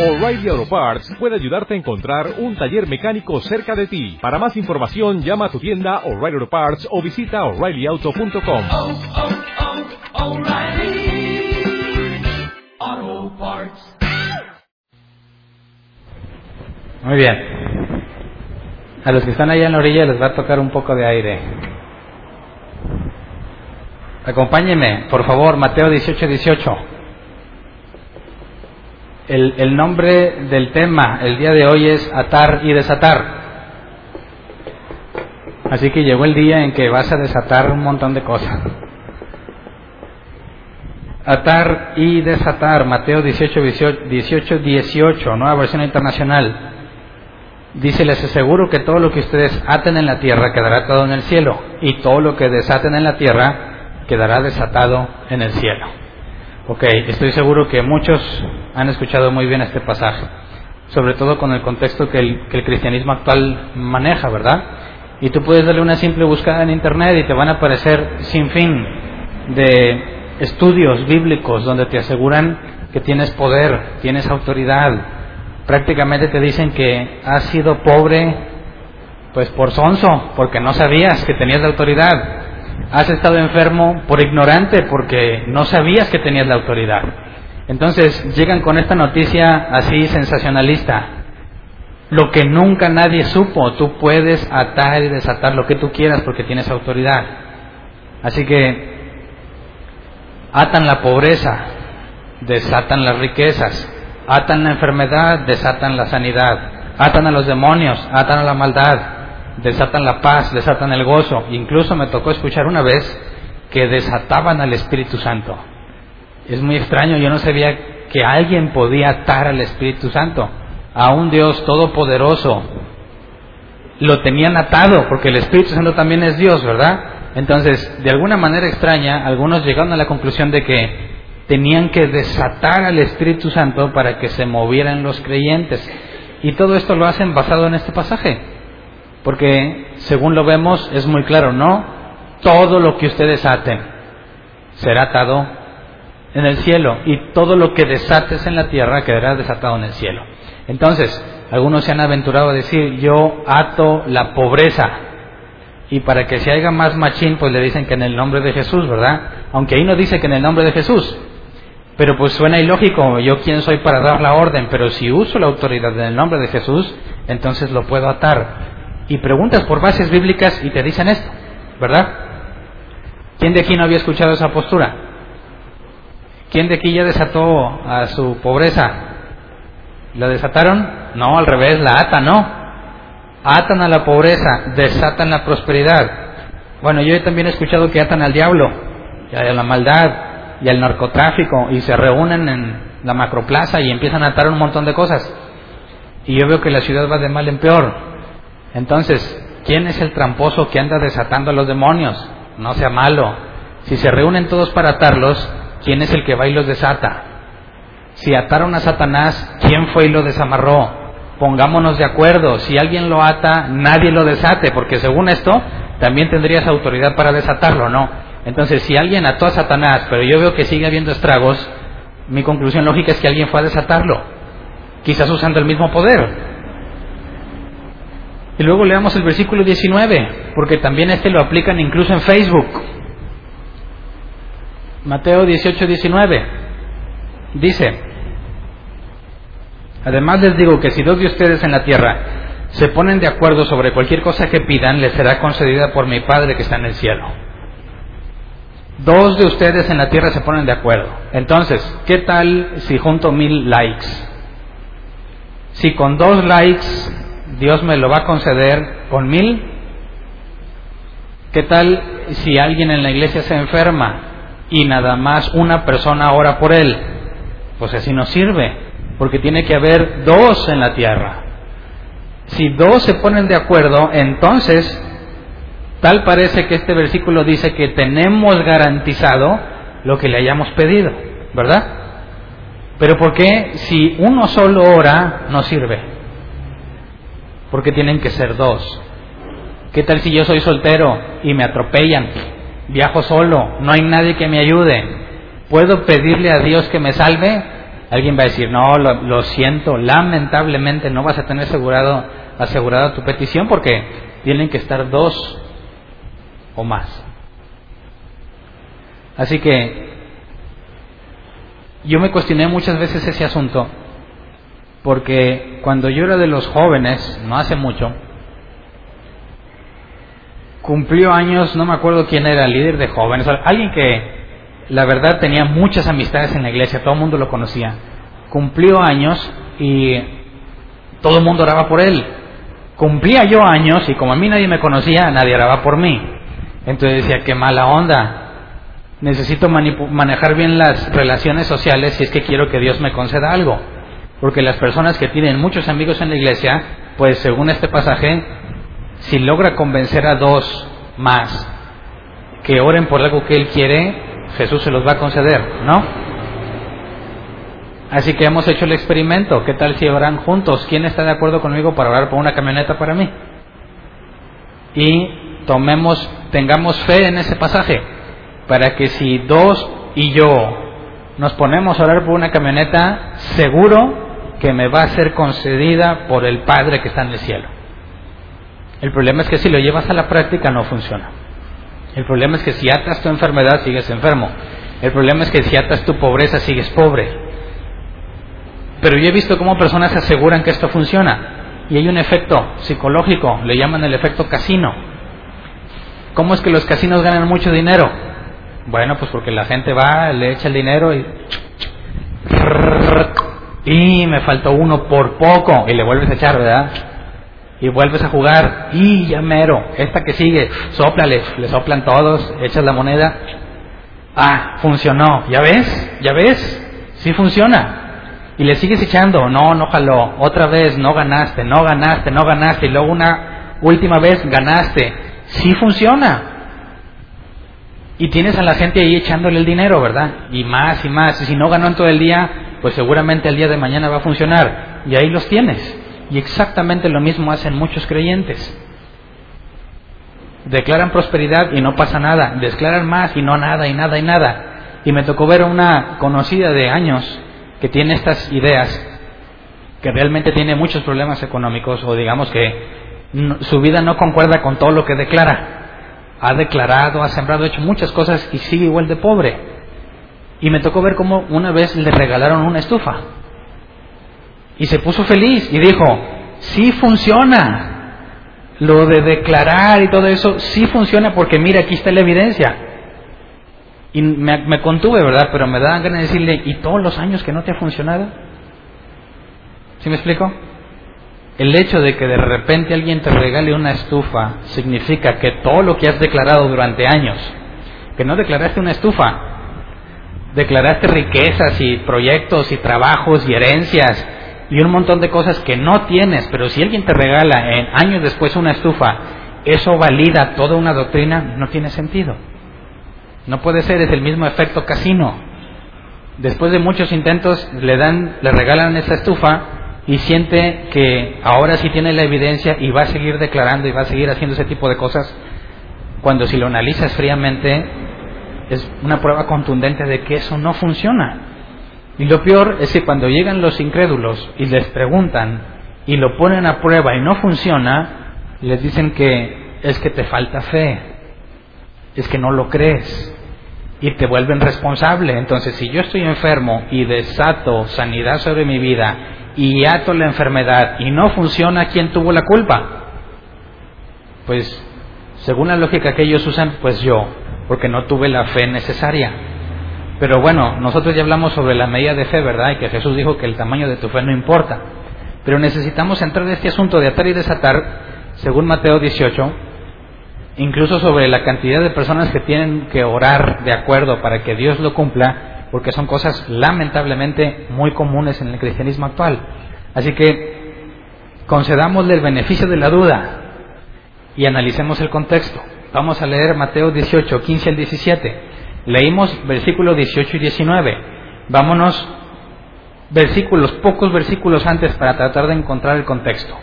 O'Reilly Auto Parts puede ayudarte a encontrar un taller mecánico cerca de ti. Para más información, llama a tu tienda O'Reilly Auto Parts o visita oreillyauto.com. oh, oh, Parts. Muy bien. A los que están allá en la orilla les va a tocar un poco de aire. Acompáñenme, por favor, Mateo 18, 18. El, nombre del tema el día de hoy es atar y desatar. Así que llegó el día en que vas a desatar un montón de cosas. Atar y desatar, Mateo 18, 18, 18, nueva versión internacional. Dice, les aseguro que todo lo que ustedes aten en la tierra quedará atado en el cielo, y todo lo que desaten en la tierra quedará desatado en el cielo. Ok, estoy seguro que muchos han escuchado muy bien este pasaje, sobre todo con el contexto que el, cristianismo actual maneja, ¿verdad? Y tú puedes darle una simple búsqueda en internet y te van a aparecer sin fin de estudios bíblicos donde te aseguran que tienes poder, tienes autoridad, prácticamente te dicen que has sido pobre pues por sonso, porque no sabías que tenías la autoridad. Has estado enfermo por ignorante, porque no sabías que tenías la autoridad. Entonces llegan con esta noticia así sensacionalista. Lo que nunca nadie supo, tú puedes atar y desatar lo que tú quieras porque tienes autoridad. Así que atan la pobreza, desatan las riquezas, atan la enfermedad, desatan la sanidad, atan a los demonios, atan a la maldad, desatan la paz, desatan el gozo. Incluso me tocó escuchar una vez que desataban al Espíritu Santo. Es muy extraño, yo no sabía que alguien podía atar al Espíritu Santo, a un Dios todopoderoso. Lo tenían atado, porque el Espíritu Santo también es Dios, ¿verdad? Entonces, de alguna manera extraña, algunos llegaron a la conclusión de que tenían que desatar al Espíritu Santo para que se movieran los creyentes. Y todo esto lo hacen basado en este pasaje. Porque, según lo vemos, es muy claro, ¿no? Todo lo que ustedes aten será atado en el cielo y todo lo que desates en la tierra quedará desatado en el cielo. Entonces, algunos se han aventurado a decir, yo ato la pobreza. Y para que se haga más machín, pues le dicen que en el nombre de Jesús, ¿verdad? Aunque ahí no dice que en el nombre de Jesús. Pero pues suena ilógico, yo quién soy para dar la orden, pero si uso la autoridad en el nombre de Jesús, entonces lo puedo atar. Y preguntas por bases bíblicas y te dicen esto, ¿verdad? ¿Quién de aquí no había escuchado esa postura? ¿Quién de aquí ya desató a su pobreza? ¿La desataron? No, al revés, la atan, ¿no? Atan a la pobreza, desatan la prosperidad. Bueno, yo también he escuchado que atan al diablo, y a la maldad, y al narcotráfico, y se reúnen en la macroplaza y empiezan a atar un montón de cosas. Y yo veo que la ciudad va de mal en peor. Entonces, ¿quién es el tramposo que anda desatando a los demonios? No sea malo. Si se reúnen todos para atarlos, ¿quién es el que va y los desata? Si ataron a Satanás, ¿quién fue y lo desamarró? Pongámonos de acuerdo. Si alguien lo ata, nadie lo desate, porque según esto, también tendrías autoridad para desatarlo, ¿no? Entonces, si alguien ató a Satanás, pero yo veo que sigue habiendo estragos, mi conclusión lógica es que alguien fue a desatarlo, quizás usando el mismo poder. Y luego leamos el versículo 19, porque también este lo aplican incluso en Facebook. Mateo 18, 19. Dice, además les digo que si dos de ustedes en la tierra se ponen de acuerdo sobre cualquier cosa que pidan, les será concedida por mi Padre que está en el cielo. Dos de ustedes en la tierra se ponen de acuerdo. Entonces, ¿qué tal si junto mil likes? Si con dos likes Dios me lo va a conceder con mil, ¿qué tal si alguien en la iglesia se enferma y nada más una persona ora por él? Pues así no sirve, porque tiene que haber dos en la tierra. Si dos se ponen de acuerdo, entonces Tal parece que este versículo dice que tenemos garantizado lo que le hayamos pedido, ¿verdad? Pero ¿por qué si uno solo ora no sirve? Porque tienen que ser dos. ¿Qué tal si yo soy soltero y me atropellan? Viajo solo, no hay nadie que me ayude. ¿Puedo pedirle a Dios que me salve? Alguien va a decir, no, lo, lo siento, lamentablemente no vas a tener asegurado, asegurada tu petición porque tienen que estar dos o más. Así que yo me cuestioné muchas veces ese asunto porque cuando yo era de los jóvenes, no hace mucho, cumplió años, no me acuerdo quién era, el líder de jóvenes, alguien que la verdad tenía muchas amistades en la iglesia, todo el mundo lo conocía. Cumplió años y todo el mundo oraba por él. Cumplía yo años y como a mí nadie me conocía, nadie oraba por mí. Entonces decía, qué mala onda. Necesito manejar bien las relaciones sociales si es que quiero que Dios me conceda algo. Porque las personas que tienen muchos amigos en la iglesia, pues según este pasaje, si logra convencer a dos más que oren por algo que él quiere, Jesús se los va a conceder, ¿no? Así que hemos hecho el experimento. ¿Qué tal si oran juntos? ¿Quién está de acuerdo conmigo para orar por una camioneta para mí? Y tomemos, tengamos fe en ese pasaje, para que si dos y yo nos ponemos a orar por una camioneta, seguro que me va a ser concedida por el Padre que está en el cielo. El problema es que si lo llevas a la práctica no funciona. El problema es que si atas tu enfermedad sigues enfermo. El problema es que si atas tu pobreza sigues pobre. Pero yo he visto cómo personas aseguran que esto funciona. Y hay un efecto psicológico, le llaman el efecto casino. ¿Cómo es que los casinos ganan mucho dinero? Bueno, pues porque la gente va, le echa el dinero y... Y me faltó uno por poco y le vuelves a echar, ¿verdad? y vuelves a jugar y ya mero, esta que sigue, soplale, le soplan todos, echas la moneda, ah, funcionó, ¿ya ves? ¿Ya ves? Sí funciona. Y le sigues echando, no, no jaló, otra vez, no ganaste, no ganaste, no ganaste, y luego una última vez ganaste, sí funciona. Y tienes a la gente ahí echándole el dinero, ¿verdad? Y más y más, y si no ganó en todo el día, pues seguramente el día de mañana va a funcionar. Y ahí los tienes. Y exactamente lo mismo hacen muchos creyentes. Declaran prosperidad y no pasa nada. Declaran más y no nada y nada y nada. Y me tocó ver a una conocida de años que tiene estas ideas, que realmente tiene muchos problemas económicos o digamos que su vida no concuerda con todo lo que declara. Ha declarado, ha sembrado, ha hecho muchas cosas y sigue igual de pobre. Y me tocó ver cómo una vez le regalaron una estufa. Y se puso feliz y dijo, sí funciona. Lo de declarar y todo eso, sí funciona porque mira, aquí está la evidencia. Y me, contuve, ¿verdad? Pero me daban ganas de decirle, ¿y todos los años que no te ha funcionado? ¿Sí me explico? El hecho de que de repente alguien te regale una estufa significa que todo lo que has declarado durante años, que no declaraste una estufa, declaraste riquezas y proyectos y trabajos y herencias y un montón de cosas que no tienes, pero si alguien te regala en años después una estufa, eso valida toda una doctrina, no tiene sentido. No puede ser, es el mismo efecto casino. Después de muchos intentos le dan, le regalan esa estufa y siente que ahora sí tiene la evidencia y va a seguir declarando y va a seguir haciendo ese tipo de cosas, cuando si lo analizas fríamente es una prueba contundente de que eso no funciona. Y lo peor es que cuando llegan los incrédulos y les preguntan y lo ponen a prueba y no funciona, les dicen que es que te falta fe, es que no lo crees y te vuelven responsable. Entonces, si yo estoy enfermo y desato sanidad sobre mi vida y ato la enfermedad y no funciona, ¿quién tuvo la culpa? Pues, según la lógica que ellos usan, pues yo, porque no tuve la fe necesaria. Pero bueno, nosotros ya hablamos sobre la medida de fe, ¿verdad? Y que Jesús dijo que el tamaño de tu fe no importa. Pero necesitamos entrar en este asunto de atar y desatar, según Mateo 18, incluso sobre la cantidad de personas que tienen que orar de acuerdo para que Dios lo cumpla, porque son cosas lamentablemente muy comunes en el cristianismo actual. Así que concedamosle el beneficio de la duda y analicemos el contexto. Vamos a leer Mateo 18, 15 al 17. Leímos versículos 18 y 19. Vámonos versículos, pocos versículos antes para tratar de encontrar el contexto.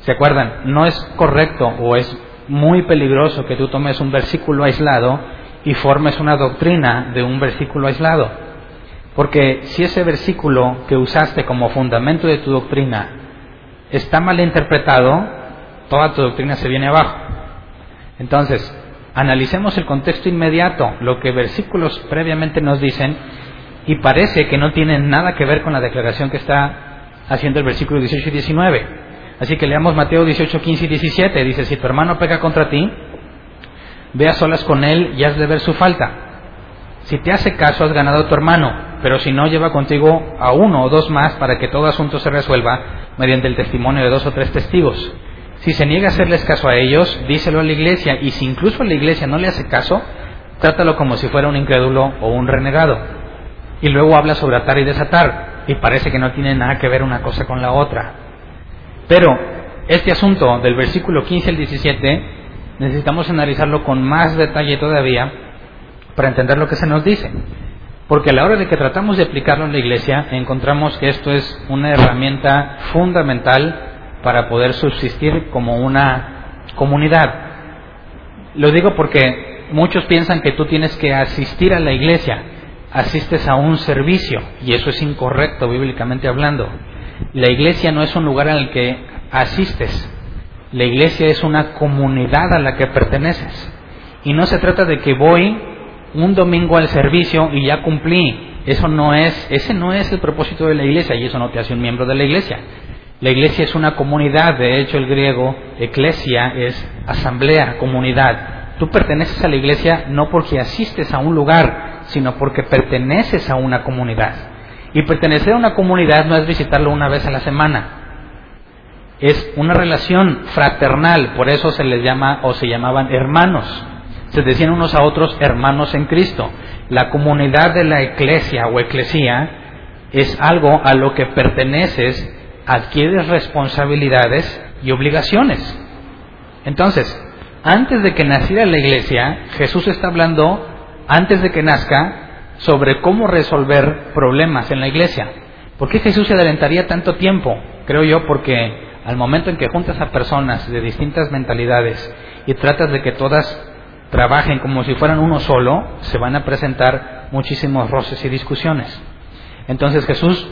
¿Se acuerdan? No es correcto o es muy peligroso que tú tomes un versículo aislado y formes una doctrina de un versículo aislado. Porque si ese versículo que usaste como fundamento de tu doctrina está mal interpretado, toda tu doctrina se viene abajo. Entonces, analicemos el contexto inmediato, lo que versículos previamente nos dicen, y parece que no tienen nada que ver con la declaración que está haciendo el versículo 18 y 19. Así que leamos Mateo 18, 15 y 17. Dice, si tu hermano peca contra ti, ve a solas con él y has de ver su falta. Si te hace caso, has ganado a tu hermano, pero si no, lleva contigo a uno o dos más para que todo asunto se resuelva mediante el testimonio de dos o tres testigos. Si se niega a hacerles caso a ellos, díselo a la iglesia, y si incluso la iglesia no le hace caso, trátalo como si fuera un incrédulo o un renegado. Y luego habla sobre atar y desatar, y parece que no tiene nada que ver una cosa con la otra. Pero este asunto del versículo 15 al 17 necesitamos analizarlo con más detalle todavía para entender lo que se nos dice. Porque a la hora de que tratamos de aplicarlo en la iglesia, encontramos que esto es una herramienta fundamental para poder subsistir como una comunidad. Lo digo porque muchos piensan que tú tienes que asistir a la iglesia, asistes a un servicio, y eso es incorrecto bíblicamente hablando. La iglesia no es un lugar el que asistes, la iglesia es una comunidad a la que perteneces. Y no se trata de que voy un domingo al servicio y ya cumplí. Eso no es, ese no es el propósito de la iglesia y eso no te hace un miembro de la iglesia. La iglesia es una comunidad, de hecho el griego eclesia es asamblea, comunidad. Tú perteneces a la iglesia no porque asistes a un lugar, sino porque perteneces a una comunidad. Y pertenecer a una comunidad no es visitarlo una vez a la semana. Es una relación fraternal, por eso se les llama o se llamaban hermanos. Se decían unos a otros hermanos en Cristo. La comunidad de la iglesia o eclesía es algo a lo que perteneces adquieres responsabilidades y obligaciones. Entonces, antes de que naciera la iglesia, Jesús está hablando, antes de que nazca, sobre cómo resolver problemas en la iglesia. ¿Por qué Jesús se adelantaría tanto tiempo? Creo yo porque al momento en que juntas a personas de distintas mentalidades y tratas de que todas trabajen como si fueran uno solo, se van a presentar muchísimos roces y discusiones. Entonces Jesús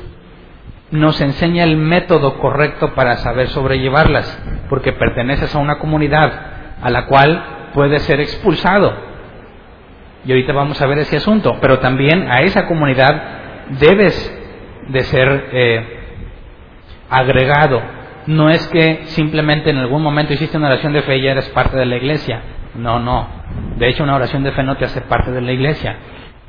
nos enseña el método correcto para saber sobrellevarlas, porque perteneces a una comunidad a la cual puedes ser expulsado. Y ahorita vamos a ver ese asunto, pero también a esa comunidad debes de ser eh, agregado. No es que simplemente en algún momento hiciste una oración de fe y ya eres parte de la iglesia. No, no. De hecho, una oración de fe no te hace parte de la iglesia.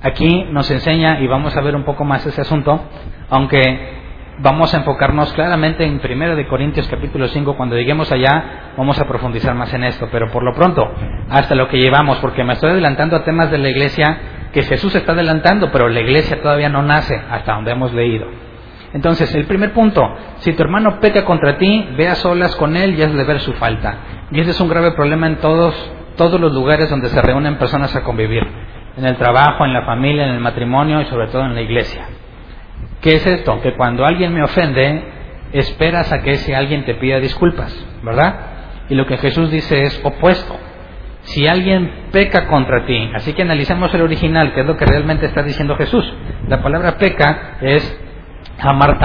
Aquí nos enseña, y vamos a ver un poco más ese asunto, aunque vamos a enfocarnos claramente en 1 de Corintios capítulo 5, cuando lleguemos allá vamos a profundizar más en esto, pero por lo pronto, hasta lo que llevamos, porque me estoy adelantando a temas de la iglesia que Jesús está adelantando, pero la iglesia todavía no nace hasta donde hemos leído. Entonces, el primer punto, si tu hermano peca contra ti, ve a solas con él y has de ver su falta. Y ese es un grave problema en todos, todos los lugares donde se reúnen personas a convivir, en el trabajo, en la familia, en el matrimonio y sobre todo en la iglesia. ¿Qué es esto? Que cuando alguien me ofende, esperas a que ese alguien te pida disculpas, ¿verdad? Y lo que Jesús dice es opuesto. Si alguien peca contra ti, así que analicemos el original, que es lo que realmente está diciendo Jesús. La palabra peca es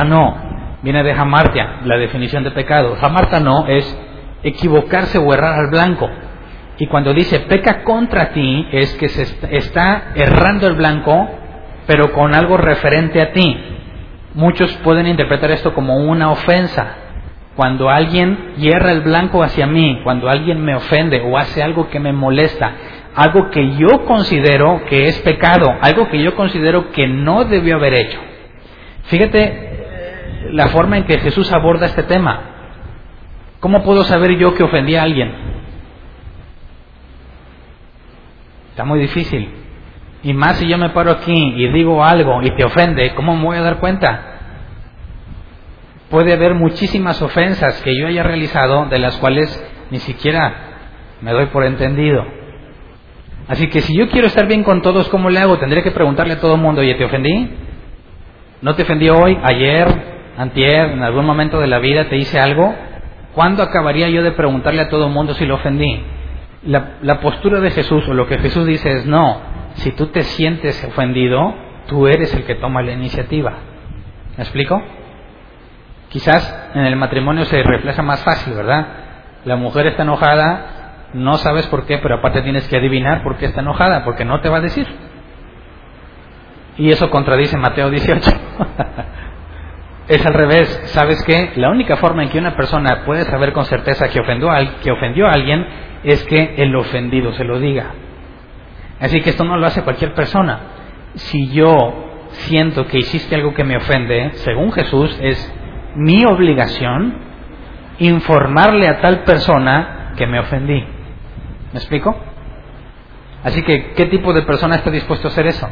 no, viene de hamartia, la definición de pecado. no es equivocarse o errar al blanco. Y cuando dice peca contra ti, es que se está errando el blanco, pero con algo referente a ti. Muchos pueden interpretar esto como una ofensa. Cuando alguien hierra el blanco hacia mí, cuando alguien me ofende o hace algo que me molesta, algo que yo considero que es pecado, algo que yo considero que no debió haber hecho. Fíjate eh, la forma en que Jesús aborda este tema. ¿Cómo puedo saber yo que ofendí a alguien? Está muy difícil. Y más si yo me paro aquí y digo algo y te ofende, ¿cómo me voy a dar cuenta? Puede haber muchísimas ofensas que yo haya realizado de las cuales ni siquiera me doy por entendido. Así que si yo quiero estar bien con todos, ¿cómo le hago? Tendré que preguntarle a todo el mundo, oye, ¿te ofendí? ¿No te ofendí hoy, ayer, antier, en algún momento de la vida te hice algo? ¿Cuándo acabaría yo de preguntarle a todo el mundo si lo ofendí? La, la postura de Jesús o lo que Jesús dice es no, si tú te sientes ofendido, tú eres el que toma la iniciativa. ¿Me explico? Quizás en el matrimonio se refleja más fácil, ¿verdad? La mujer está enojada, no sabes por qué, pero aparte tienes que adivinar por qué está enojada, porque no te va a decir. Y eso contradice Mateo 18. es al revés. ¿Sabes qué? La única forma en que una persona puede saber con certeza que ofendió, a, que ofendió a alguien es que el ofendido se lo diga. Así que esto no lo hace cualquier persona. Si yo siento que hiciste algo que me ofende, según Jesús, es mi obligación informarle a tal persona que me ofendí. ¿Me explico? Así que, ¿qué tipo de persona está dispuesto a hacer eso?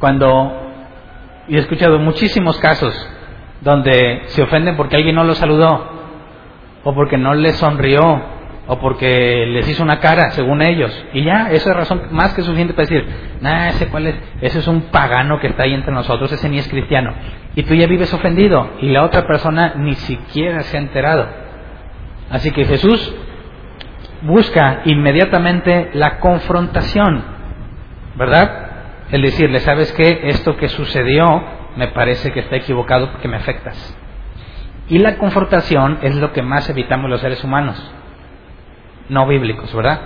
Cuando he escuchado muchísimos casos donde se ofenden porque alguien no lo saludó, o porque no les sonrió, o porque les hizo una cara, según ellos. Y ya, eso es razón más que suficiente para decir, nah, ese cuál es, ese es un pagano que está ahí entre nosotros, ese ni es cristiano. Y tú ya vives ofendido, y la otra persona ni siquiera se ha enterado. Así que Jesús busca inmediatamente la confrontación, ¿verdad? el decirle, ¿sabes qué? Esto que sucedió me parece que está equivocado porque me afectas. Y la confrontación es lo que más evitamos los seres humanos, no bíblicos, ¿verdad?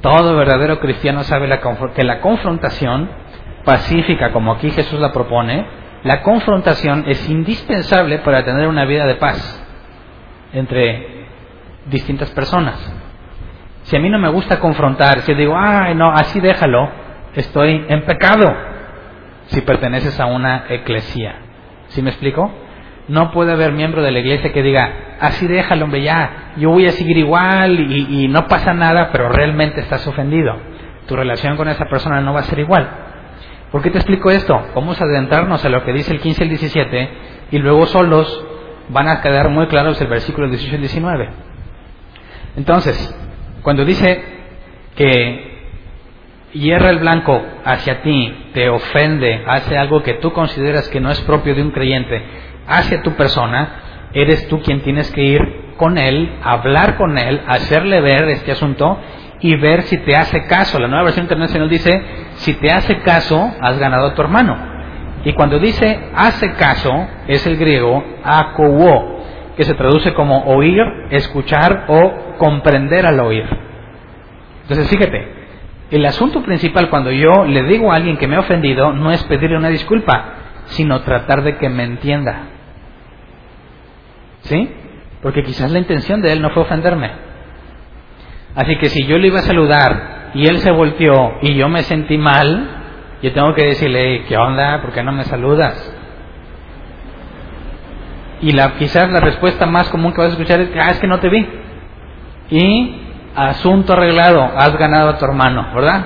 Todo verdadero cristiano sabe que la confrontación pacífica, como aquí Jesús la propone, la confrontación es indispensable para tener una vida de paz entre distintas personas. Si a mí no me gusta confrontar, si digo, ay, no, así déjalo, estoy en pecado si perteneces a una eclesía. ¿Sí me explico? No puede haber miembro de la iglesia que diga, así déjalo, hombre, ya, yo voy a seguir igual y, no pasa nada, pero realmente estás ofendido. Tu relación con esa persona no va a ser igual. ¿Por qué te explico esto? Vamos a adentrarnos a lo que dice el 15 y el 17 y luego solos van a quedar muy claros el versículo 18 y el 19. Entonces, cuando dice que hierra el blanco hacia ti, te ofende, hace algo que tú consideras que no es propio de un creyente hacia tu persona, eres tú quien tienes que ir con él, hablar con él, hacerle ver este asunto y ver si te hace caso. La nueva versión internacional dice, si te hace caso, has ganado a tu hermano. Y cuando dice hace caso, es el griego akouo, que se traduce como oír, escuchar o comprender al oír. Entonces fíjate, el asunto principal cuando yo le digo a alguien que me ha ofendido no es pedirle una disculpa, sino tratar de que me entienda. ¿Sí? Porque quizás la intención de él no fue ofenderme. Así que si yo le iba a saludar y él se volteó y yo me sentí mal, yo tengo que decirle, ¿qué onda? ¿Por qué no me saludas? Y la, quizás la respuesta más común que vas a escuchar es, ah, es que no te vi. Y asunto arreglado, has ganado a tu hermano, ¿verdad?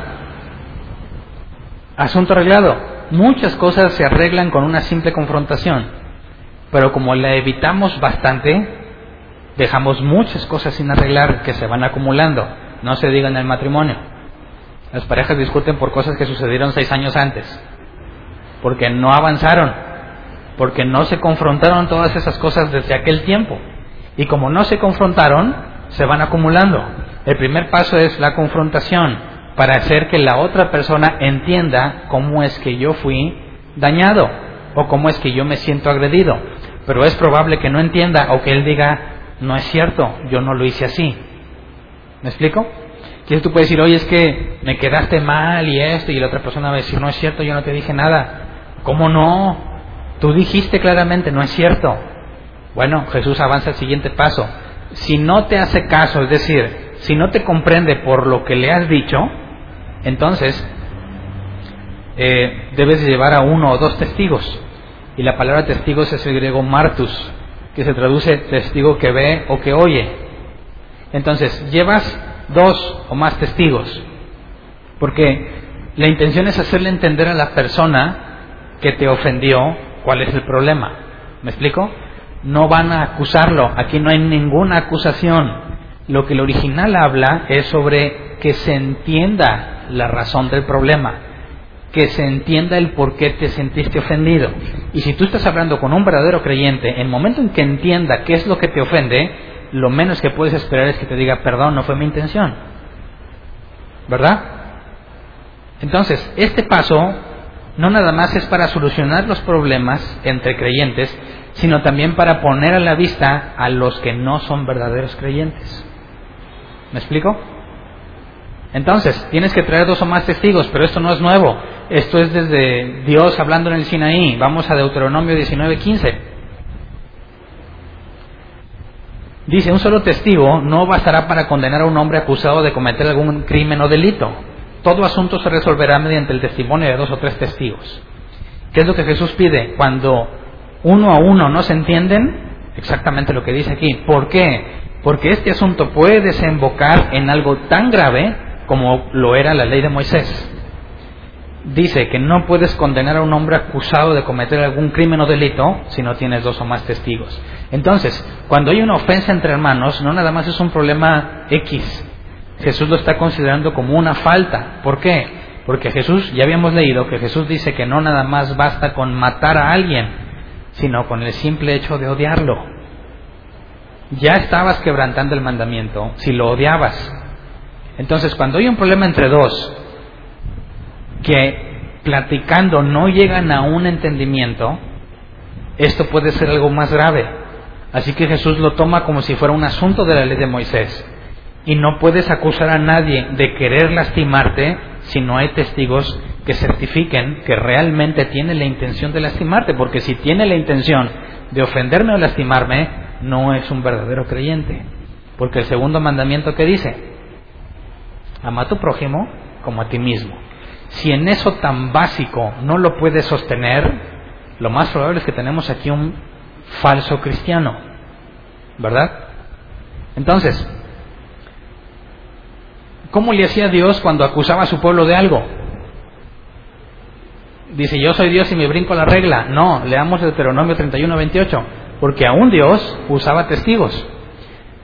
Asunto arreglado. Muchas cosas se arreglan con una simple confrontación, pero como la evitamos bastante, dejamos muchas cosas sin arreglar que se van acumulando. No se diga en el matrimonio. Las parejas discuten por cosas que sucedieron seis años antes, porque no avanzaron, porque no se confrontaron todas esas cosas desde aquel tiempo. Y como no se confrontaron, se van acumulando. El primer paso es la confrontación para hacer que la otra persona entienda cómo es que yo fui dañado o cómo es que yo me siento agredido. Pero es probable que no entienda o que él diga, no es cierto, yo no lo hice así. ¿Me explico? Que tú puedes decir, oye, es que me quedaste mal y esto, y la otra persona va a decir, no es cierto, yo no te dije nada. ¿Cómo no? Tú dijiste claramente, no es cierto. Bueno, Jesús avanza al siguiente paso. Si no te hace caso, es decir, si no te comprende por lo que le has dicho, entonces eh, debes llevar a uno o dos testigos. Y la palabra testigos es el griego martus, que se traduce testigo que ve o que oye. Entonces, llevas dos o más testigos, porque la intención es hacerle entender a la persona que te ofendió cuál es el problema. ¿Me explico? No van a acusarlo, aquí no hay ninguna acusación lo que el original habla es sobre que se entienda la razón del problema, que se entienda el por qué te sentiste ofendido. Y si tú estás hablando con un verdadero creyente, en el momento en que entienda qué es lo que te ofende, lo menos que puedes esperar es que te diga, perdón, no fue mi intención. ¿Verdad? Entonces, este paso no nada más es para solucionar los problemas entre creyentes, sino también para poner a la vista a los que no son verdaderos creyentes. ¿Me explico? Entonces, tienes que traer dos o más testigos, pero esto no es nuevo. Esto es desde Dios hablando en el Sinaí. Vamos a Deuteronomio 19:15. Dice, un solo testigo no bastará para condenar a un hombre acusado de cometer algún crimen o delito. Todo asunto se resolverá mediante el testimonio de dos o tres testigos. ¿Qué es lo que Jesús pide? Cuando uno a uno no se entienden, exactamente lo que dice aquí. ¿Por qué? Porque este asunto puede desembocar en algo tan grave como lo era la ley de Moisés. Dice que no puedes condenar a un hombre acusado de cometer algún crimen o delito si no tienes dos o más testigos. Entonces, cuando hay una ofensa entre hermanos, no nada más es un problema X. Jesús lo está considerando como una falta. ¿Por qué? Porque Jesús, ya habíamos leído que Jesús dice que no nada más basta con matar a alguien, sino con el simple hecho de odiarlo. Ya estabas quebrantando el mandamiento si lo odiabas. Entonces, cuando hay un problema entre dos, que platicando no llegan a un entendimiento, esto puede ser algo más grave. Así que Jesús lo toma como si fuera un asunto de la ley de Moisés. Y no puedes acusar a nadie de querer lastimarte si no hay testigos que certifiquen que realmente tiene la intención de lastimarte, porque si tiene la intención de ofenderme o lastimarme, no es un verdadero creyente. Porque el segundo mandamiento que dice, ama a tu prójimo como a ti mismo. Si en eso tan básico no lo puedes sostener, lo más probable es que tenemos aquí un falso cristiano, ¿verdad? Entonces, ¿cómo le hacía Dios cuando acusaba a su pueblo de algo? Dice, yo soy Dios y me brinco la regla. No, leamos Deuteronomio 31, 28, porque aún Dios usaba testigos.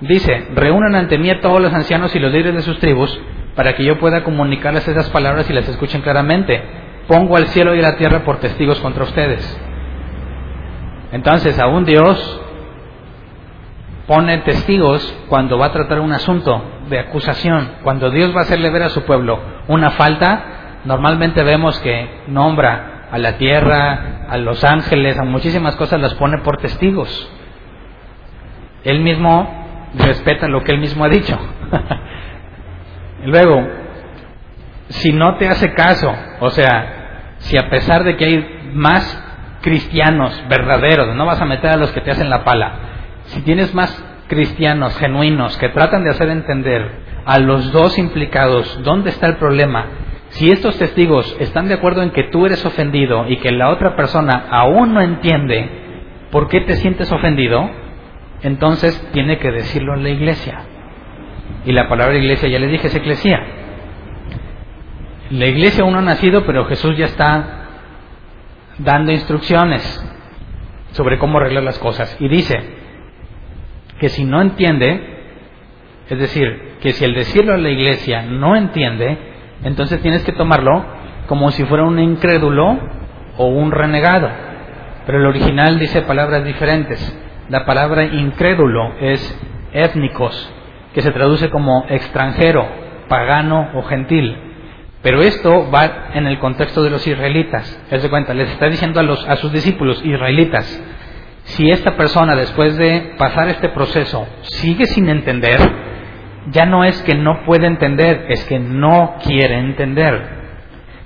Dice, reúnan ante mí a todos los ancianos y los líderes de sus tribus, para que yo pueda comunicarles esas palabras y las escuchen claramente. Pongo al cielo y la tierra por testigos contra ustedes. Entonces, aún Dios pone testigos cuando va a tratar un asunto de acusación. Cuando Dios va a hacerle ver a su pueblo una falta, normalmente vemos que nombra a la tierra, a los ángeles, a muchísimas cosas las pone por testigos. Él mismo respeta lo que él mismo ha dicho. Luego, si no te hace caso, o sea, si a pesar de que hay más cristianos verdaderos, no vas a meter a los que te hacen la pala, si tienes más cristianos genuinos que tratan de hacer entender a los dos implicados dónde está el problema, si estos testigos están de acuerdo en que tú eres ofendido y que la otra persona aún no entiende por qué te sientes ofendido, entonces tiene que decirlo en la iglesia. Y la palabra iglesia, ya les dije, es eclesía. La iglesia aún no ha nacido, pero Jesús ya está dando instrucciones sobre cómo arreglar las cosas. Y dice que si no entiende, es decir, que si el decirlo a la iglesia no entiende, entonces tienes que tomarlo como si fuera un incrédulo o un renegado. Pero el original dice palabras diferentes. La palabra incrédulo es étnicos, que se traduce como extranjero, pagano o gentil. Pero esto va en el contexto de los israelitas. Es de cuenta, les está diciendo a, los, a sus discípulos israelitas, si esta persona después de pasar este proceso sigue sin entender, ya no es que no puede entender, es que no quiere entender.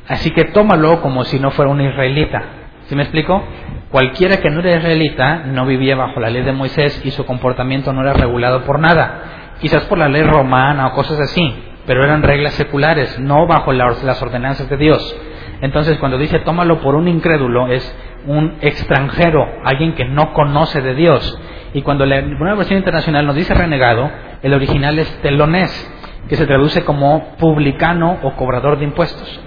Así que tómalo como si no fuera un israelita. ¿Sí me explico? Cualquiera que no era israelita no vivía bajo la ley de Moisés y su comportamiento no era regulado por nada. Quizás por la ley romana o cosas así, pero eran reglas seculares, no bajo las ordenanzas de Dios. Entonces, cuando dice tómalo por un incrédulo, es un extranjero, alguien que no conoce de Dios. Y cuando la nueva versión internacional nos dice renegado, el original es telonés, que se traduce como publicano o cobrador de impuestos.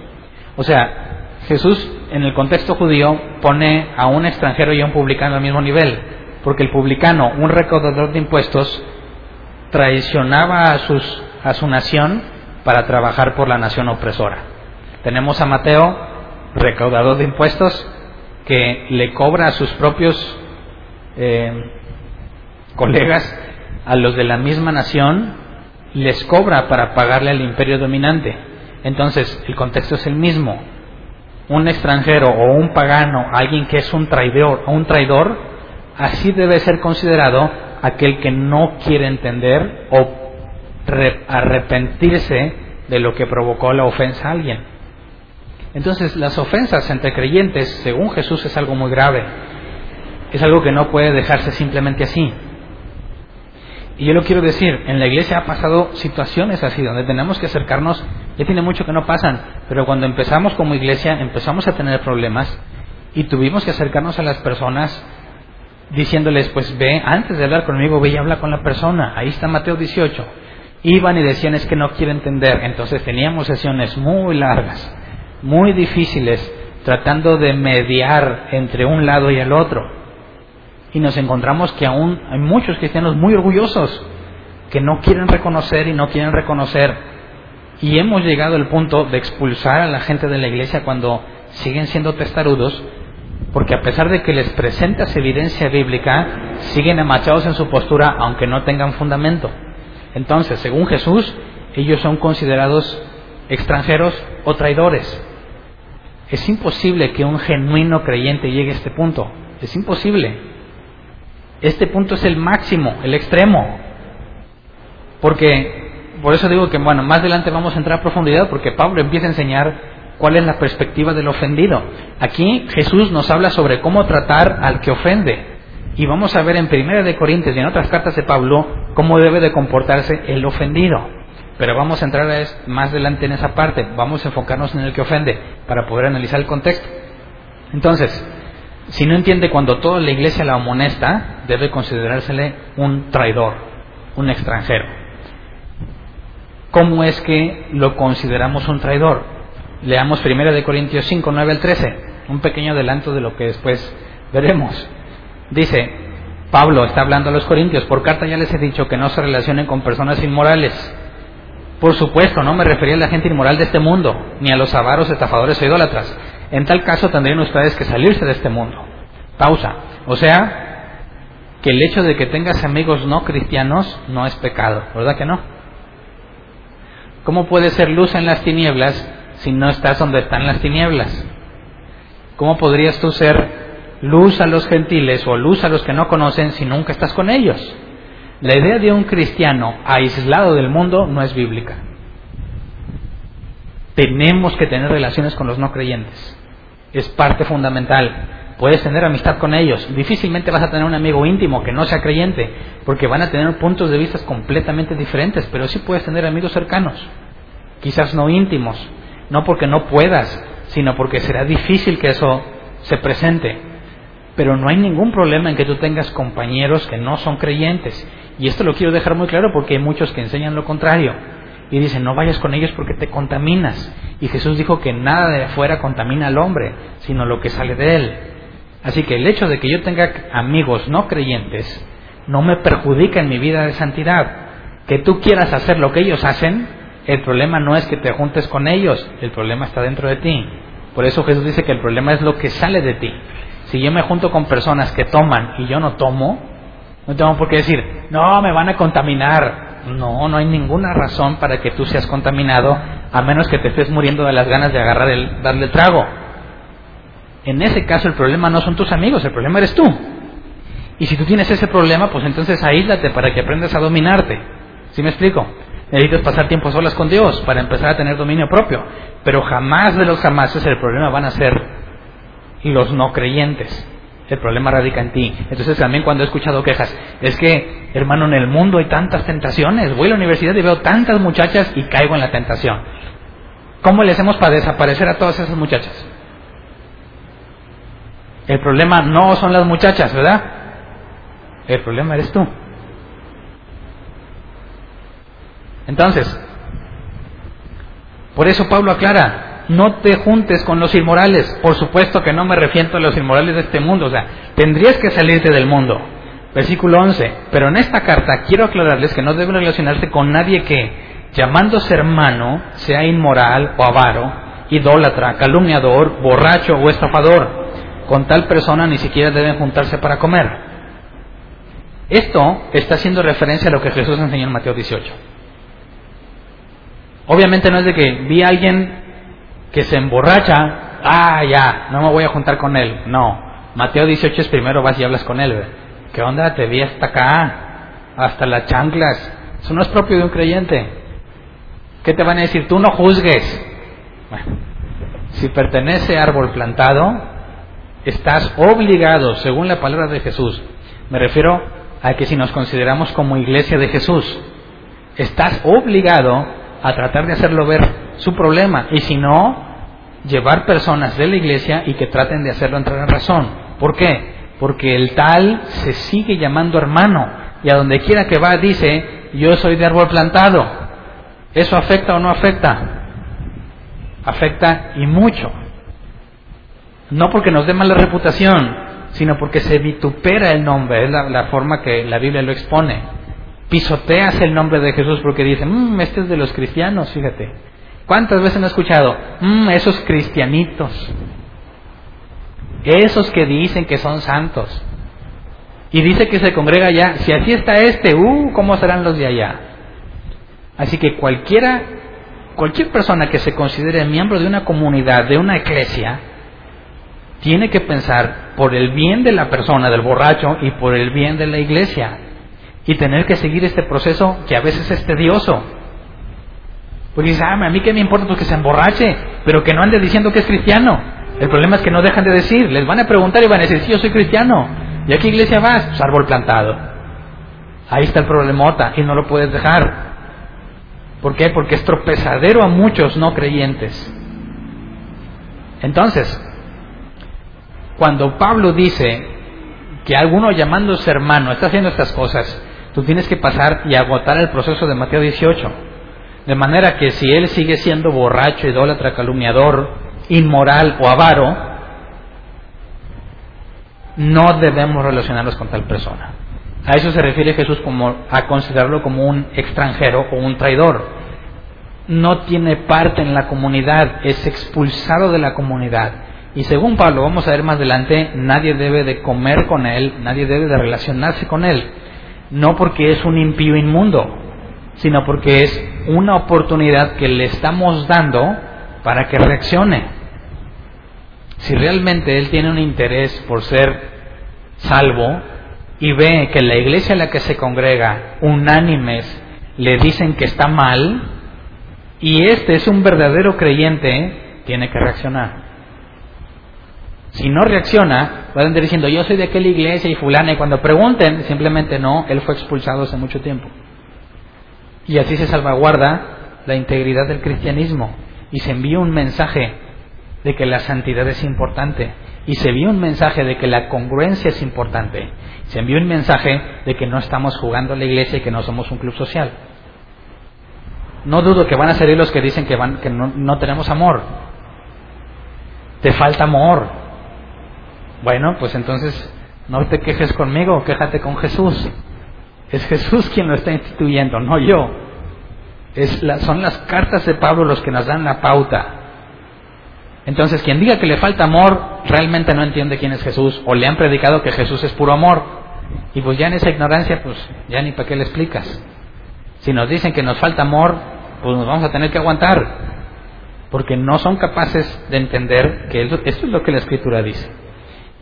O sea, Jesús en el contexto judío pone a un extranjero y a un publicano al mismo nivel, porque el publicano, un recaudador de impuestos, traicionaba a, sus, a su nación para trabajar por la nación opresora. Tenemos a Mateo, recaudador de impuestos, que le cobra a sus propios eh, colegas, a los de la misma nación, les cobra para pagarle al imperio dominante. Entonces, el contexto es el mismo. Un extranjero o un pagano, alguien que es un traidor, un traidor, así debe ser considerado aquel que no quiere entender o arrepentirse de lo que provocó la ofensa a alguien. Entonces, las ofensas entre creyentes, según Jesús, es algo muy grave. Es algo que no puede dejarse simplemente así. Y yo lo quiero decir, en la iglesia ha pasado situaciones así, donde tenemos que acercarnos, ya tiene mucho que no pasan, pero cuando empezamos como iglesia empezamos a tener problemas y tuvimos que acercarnos a las personas diciéndoles, pues ve, antes de hablar conmigo, ve y habla con la persona. Ahí está Mateo 18. Iban y decían, es que no quiere entender. Entonces teníamos sesiones muy largas, muy difíciles, tratando de mediar entre un lado y el otro y nos encontramos que aún hay muchos cristianos muy orgullosos que no quieren reconocer y no quieren reconocer. Y hemos llegado al punto de expulsar a la gente de la iglesia cuando siguen siendo testarudos, porque a pesar de que les presentas evidencia bíblica, siguen amachados en su postura aunque no tengan fundamento. Entonces, según Jesús, ellos son considerados extranjeros o traidores. Es imposible que un genuino creyente llegue a este punto. Es imposible. Este punto es el máximo, el extremo. Porque, por eso digo que, bueno, más adelante vamos a entrar a profundidad porque Pablo empieza a enseñar cuál es la perspectiva del ofendido. Aquí Jesús nos habla sobre cómo tratar al que ofende. Y vamos a ver en Primera de Corintios y en otras cartas de Pablo cómo debe de comportarse el ofendido. Pero vamos a entrar más adelante en esa parte. Vamos a enfocarnos en el que ofende para poder analizar el contexto. Entonces, si no entiende cuando toda la iglesia la amonesta, debe considerársele un traidor, un extranjero. ¿Cómo es que lo consideramos un traidor? Leamos 1 de Corintios 5, 9 al 13, un pequeño adelanto de lo que después veremos. Dice, Pablo está hablando a los corintios, por carta ya les he dicho que no se relacionen con personas inmorales. Por supuesto, no me refería a la gente inmoral de este mundo, ni a los avaros, estafadores o idólatras, en tal caso tendrían ustedes que salirse de este mundo. Pausa. O sea, que el hecho de que tengas amigos no cristianos no es pecado, ¿verdad que no? ¿Cómo puede ser luz en las tinieblas si no estás donde están las tinieblas? ¿Cómo podrías tú ser luz a los gentiles o luz a los que no conocen si nunca estás con ellos? La idea de un cristiano aislado del mundo no es bíblica. Tenemos que tener relaciones con los no creyentes. Es parte fundamental. Puedes tener amistad con ellos. Difícilmente vas a tener un amigo íntimo que no sea creyente, porque van a tener puntos de vista completamente diferentes, pero sí puedes tener amigos cercanos. Quizás no íntimos, no porque no puedas, sino porque será difícil que eso se presente. Pero no hay ningún problema en que tú tengas compañeros que no son creyentes. Y esto lo quiero dejar muy claro porque hay muchos que enseñan lo contrario y dicen, no vayas con ellos porque te contaminas. Y Jesús dijo que nada de afuera contamina al hombre, sino lo que sale de él. Así que el hecho de que yo tenga amigos no creyentes no me perjudica en mi vida de santidad. Que tú quieras hacer lo que ellos hacen, el problema no es que te juntes con ellos, el problema está dentro de ti. Por eso Jesús dice que el problema es lo que sale de ti. Si yo me junto con personas que toman y yo no tomo, no tengo por qué decir, no, me van a contaminar. No, no hay ninguna razón para que tú seas contaminado a menos que te estés muriendo de las ganas de agarrar el darle trago. En ese caso el problema no son tus amigos, el problema eres tú. Y si tú tienes ese problema, pues entonces aíslate para que aprendas a dominarte. ¿Sí me explico? Necesitas pasar tiempo solas con Dios para empezar a tener dominio propio. Pero jamás de los jamases el problema van a ser los no creyentes. El problema radica en ti. Entonces también cuando he escuchado quejas, es que, hermano, en el mundo hay tantas tentaciones. Voy a la universidad y veo tantas muchachas y caigo en la tentación. ¿Cómo le hacemos para desaparecer a todas esas muchachas? El problema no son las muchachas, ¿verdad? El problema eres tú. Entonces, por eso Pablo aclara, no te juntes con los inmorales. Por supuesto que no me refiento a los inmorales de este mundo, o sea, tendrías que salirte del mundo. Versículo 11. Pero en esta carta quiero aclararles que no deben relacionarse con nadie que, llamándose hermano, sea inmoral o avaro, idólatra, calumniador, borracho o estafador. Con tal persona ni siquiera deben juntarse para comer. Esto está haciendo referencia a lo que Jesús enseñó en Mateo 18. Obviamente no es de que vi a alguien que se emborracha, ah, ya, no me voy a juntar con él. No, Mateo 18 es primero vas y hablas con él. ¿Qué onda? Te vi hasta acá, hasta las chanclas. Eso no es propio de un creyente. ¿Qué te van a decir? Tú no juzgues. Bueno, si pertenece a árbol plantado, estás obligado, según la palabra de Jesús. Me refiero a que si nos consideramos como iglesia de Jesús, estás obligado a tratar de hacerlo ver su problema. Y si no, llevar personas de la iglesia y que traten de hacerlo entrar en razón. ¿Por qué? Porque el tal se sigue llamando hermano y a donde quiera que va dice, yo soy de árbol plantado. ¿Eso afecta o no afecta? Afecta y mucho. No porque nos dé mala reputación, sino porque se vitupera el nombre, es la, la forma que la Biblia lo expone. Pisoteas el nombre de Jesús porque dicen, mmm, este es de los cristianos, fíjate. ¿Cuántas veces han escuchado? Mmm, esos cristianitos. Esos que dicen que son santos. Y dice que se congrega allá. Si así está este, uh, ¿cómo serán los de allá? Así que cualquiera, cualquier persona que se considere miembro de una comunidad, de una iglesia, tiene que pensar por el bien de la persona, del borracho, y por el bien de la iglesia. Y tener que seguir este proceso que a veces es tedioso. Porque dices, ah, a mí qué me importa pues que se emborrache, pero que no ande diciendo que es cristiano. El problema es que no dejan de decir, les van a preguntar y van a decir, sí, yo soy cristiano. ¿Y a qué iglesia vas? Pues árbol plantado. Ahí está el problemota y no lo puedes dejar. ¿Por qué? Porque es tropezadero a muchos no creyentes. Entonces, cuando Pablo dice que alguno llamándose hermano está haciendo estas cosas, tú tienes que pasar y agotar el proceso de Mateo 18. De manera que si él sigue siendo borracho, idólatra, calumniador, inmoral o avaro, no debemos relacionarnos con tal persona. A eso se refiere Jesús como a considerarlo como un extranjero o un traidor. No tiene parte en la comunidad, es expulsado de la comunidad. Y según Pablo, vamos a ver más adelante, nadie debe de comer con él, nadie debe de relacionarse con él. No porque es un impío inmundo, sino porque es una oportunidad que le estamos dando para que reaccione. Si realmente él tiene un interés por ser salvo y ve que la iglesia en la que se congrega, unánimes, le dicen que está mal, y este es un verdadero creyente, tiene que reaccionar. Si no reacciona, pueden ir diciendo, yo soy de aquella iglesia y fulana, y cuando pregunten, simplemente no, él fue expulsado hace mucho tiempo. Y así se salvaguarda la integridad del cristianismo y se envía un mensaje de que la santidad es importante y se envía un mensaje de que la congruencia es importante. Se envía un mensaje de que no estamos jugando a la iglesia y que no somos un club social. No dudo que van a ser los que dicen que, van, que no tenemos amor. Te falta amor. Bueno, pues entonces no te quejes conmigo, quéjate con Jesús. Es Jesús quien lo está instituyendo, no yo. Es la, son las cartas de Pablo los que nos dan la pauta. Entonces, quien diga que le falta amor, realmente no entiende quién es Jesús, o le han predicado que Jesús es puro amor. Y pues ya en esa ignorancia, pues ya ni para qué le explicas. Si nos dicen que nos falta amor, pues nos vamos a tener que aguantar. Porque no son capaces de entender que esto es lo que la Escritura dice.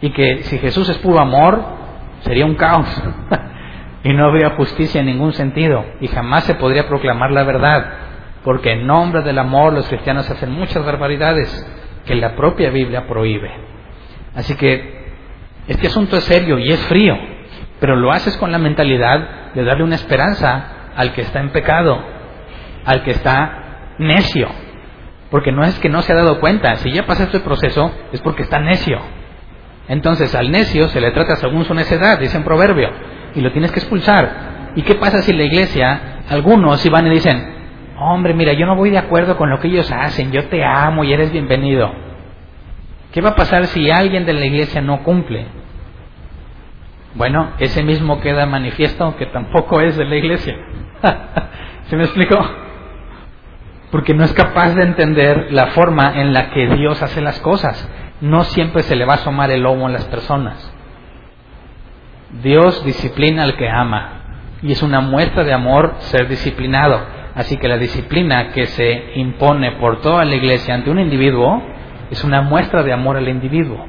Y que si Jesús es puro amor, sería un caos. y no habría justicia en ningún sentido y jamás se podría proclamar la verdad, porque en nombre del amor los cristianos hacen muchas barbaridades que la propia Biblia prohíbe. Así que este asunto es serio y es frío, pero lo haces con la mentalidad de darle una esperanza al que está en pecado, al que está necio, porque no es que no se ha dado cuenta, si ya pasa este proceso es porque está necio. Entonces al necio se le trata según su necedad, dice en proverbio, y lo tienes que expulsar. ¿Y qué pasa si la iglesia, algunos si van y dicen, hombre, mira, yo no voy de acuerdo con lo que ellos hacen, yo te amo y eres bienvenido? ¿Qué va a pasar si alguien de la iglesia no cumple? Bueno, ese mismo queda manifiesto que tampoco es de la iglesia. ¿Se me explicó? Porque no es capaz de entender la forma en la que Dios hace las cosas. No siempre se le va a asomar el lobo a las personas. Dios disciplina al que ama y es una muestra de amor ser disciplinado. Así que la disciplina que se impone por toda la iglesia ante un individuo es una muestra de amor al individuo.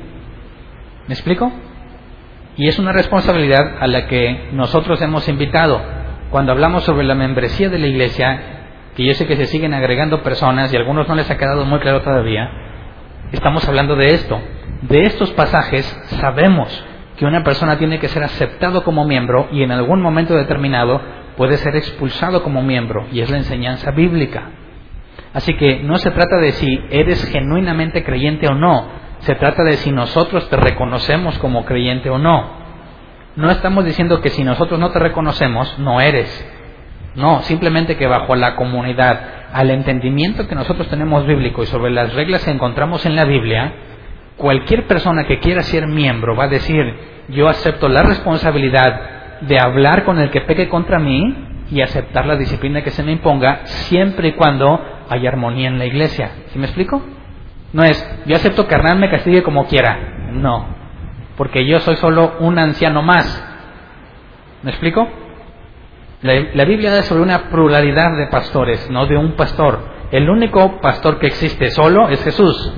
¿Me explico? Y es una responsabilidad a la que nosotros hemos invitado. Cuando hablamos sobre la membresía de la iglesia, que yo sé que se siguen agregando personas y a algunos no les ha quedado muy claro todavía, estamos hablando de esto. De estos pasajes sabemos que una persona tiene que ser aceptado como miembro y en algún momento determinado puede ser expulsado como miembro y es la enseñanza bíblica. Así que no se trata de si eres genuinamente creyente o no, se trata de si nosotros te reconocemos como creyente o no. No estamos diciendo que si nosotros no te reconocemos, no eres. No, simplemente que bajo la comunidad, al entendimiento que nosotros tenemos bíblico y sobre las reglas que encontramos en la Biblia, cualquier persona que quiera ser miembro va a decir, yo acepto la responsabilidad de hablar con el que peque contra mí y aceptar la disciplina que se me imponga siempre y cuando haya armonía en la iglesia. ¿Sí me explico? No es, yo acepto que Hernán me castigue como quiera. No, porque yo soy solo un anciano más. ¿Me explico? La, Biblia da sobre una pluralidad de pastores, no de un pastor. El único pastor que existe solo es Jesús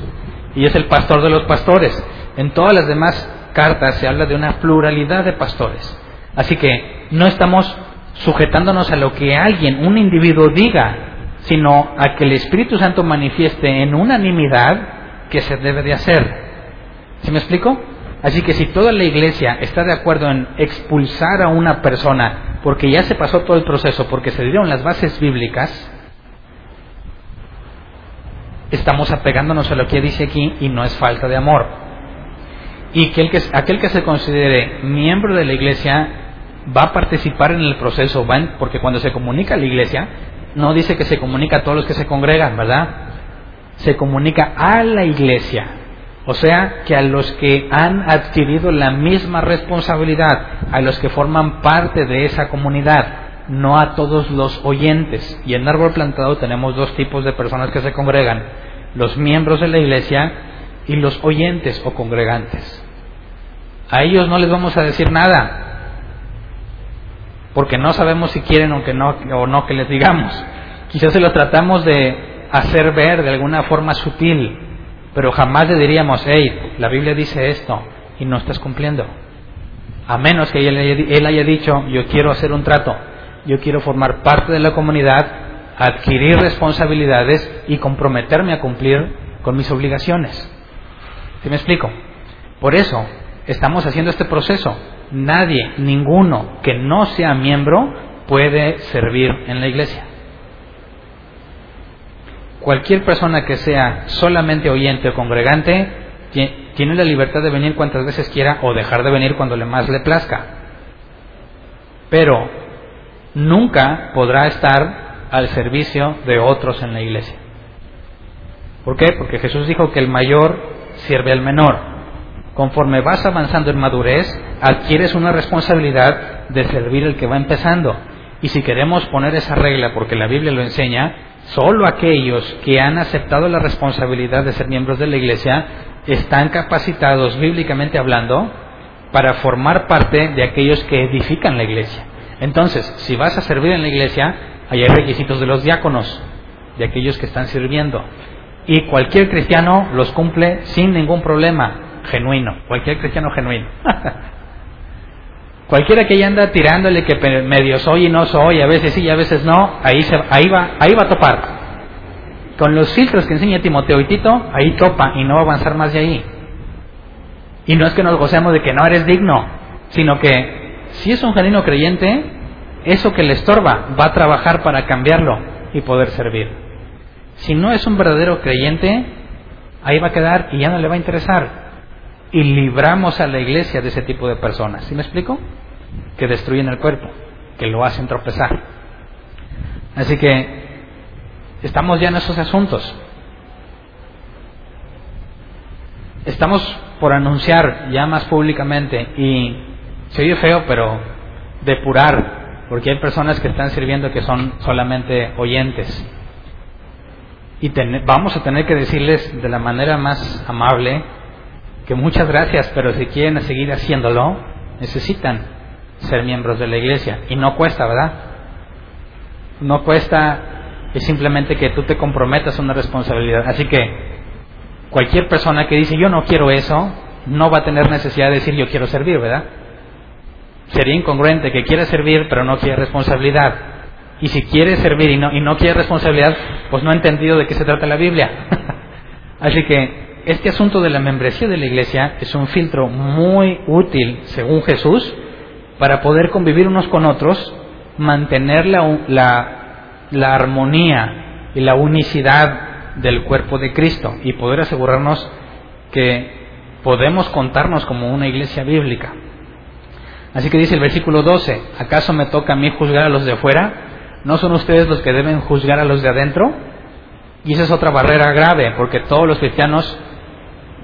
y es el pastor de los pastores. En todas las demás cartas se habla de una pluralidad de pastores. Así que no estamos sujetándonos a lo que alguien, un individuo diga, sino a que el Espíritu Santo manifieste en unanimidad que se debe de hacer. ¿Sí me explico? Así que si toda la iglesia está de acuerdo en expulsar a una persona porque ya se pasó todo el proceso, porque se dieron las bases bíblicas, estamos apegándonos a lo que dice aquí y no es falta de amor. Y que, el que aquel que se considere miembro de la iglesia va a participar en el proceso, va porque cuando se comunica a la iglesia, no dice que se comunica a todos los que se congregan, ¿verdad? Se comunica a la iglesia. O sea, que a los que han adquirido la misma responsabilidad, a los que forman parte de esa comunidad, no a todos los oyentes. Y en Árbol Plantado tenemos dos tipos de personas que se congregan, los miembros de la iglesia y los oyentes o congregantes. A ellos no les vamos a decir nada, porque no sabemos si quieren o, que no, o no que les digamos. Quizás se lo tratamos de hacer ver de alguna forma sutil, pero jamás le diríamos, hey, la Biblia dice esto y no estás cumpliendo. A menos que él, haya dicho, yo quiero hacer un trato, yo quiero formar parte de la comunidad, adquirir responsabilidades y comprometerme a cumplir con mis obligaciones. ¿Sí me explico? Por eso estamos haciendo este proceso. Nadie, ninguno que no sea miembro puede servir en la iglesia. Cualquier persona que sea solamente oyente o congregante tiene la libertad de venir cuantas veces quiera o dejar de venir cuando le más le plazca. Pero nunca podrá estar al servicio de otros en la iglesia. ¿Por qué? Porque Jesús dijo que el mayor sirve al menor. Conforme vas avanzando en madurez, adquieres una responsabilidad de servir el que va empezando. Y si queremos poner esa regla, porque la Biblia lo enseña, solo aquellos que han aceptado la responsabilidad de ser miembros de la iglesia están capacitados, bíblicamente hablando, para formar parte de aquellos que edifican la iglesia. Entonces, si vas a servir en la iglesia, hay requisitos de los diáconos, de aquellos que están sirviendo. Y cualquier cristiano los cumple sin ningún problema, genuino, cualquier cristiano genuino. Cualquiera que ya anda tirándole que medio soy y no soy, a veces sí y a veces no, ahí, ahí, va, ahí va a topar. Con los filtros que enseña Timoteo y Tito, ahí topa y no va a avanzar más de ahí. Y no es que nos gocemos de que no eres digno, sino que si es un genuino creyente, eso que le estorba va a trabajar para cambiarlo y poder servir. Si no es un verdadero creyente, ahí va a quedar y ya no le va a interesar. Y libramos a la iglesia de ese tipo de personas. ¿Sí me explico? Que destruyen el cuerpo, que lo hacen tropezar. Así que estamos ya en esos asuntos. Estamos por anunciar ya más públicamente y se oye feo, pero depurar, porque hay personas que están sirviendo que son solamente oyentes. Y vamos a tener que decirles de la manera más amable que muchas gracias, pero si quieren seguir haciéndolo, necesitan ser miembros de la iglesia. Y no cuesta, ¿verdad? No cuesta es simplemente que tú te comprometas a una responsabilidad. Así que cualquier persona que dice yo no quiero eso, no va a tener necesidad de decir yo quiero servir, ¿verdad? Sería incongruente que quiera servir pero no quiere responsabilidad. Y si quiere servir y no, y no quiere responsabilidad, pues no ha entendido de qué se trata la Biblia. Así que este asunto de la membresía de la iglesia es un filtro muy útil, según Jesús, para poder convivir unos con otros, mantener la, la, la armonía y la unicidad del cuerpo de Cristo y poder asegurarnos que podemos contarnos como una iglesia bíblica. Así que dice el versículo 12, ¿acaso me toca a mí juzgar a los de afuera? ¿No son ustedes los que deben juzgar a los de adentro? Y esa es otra barrera grave, porque todos los cristianos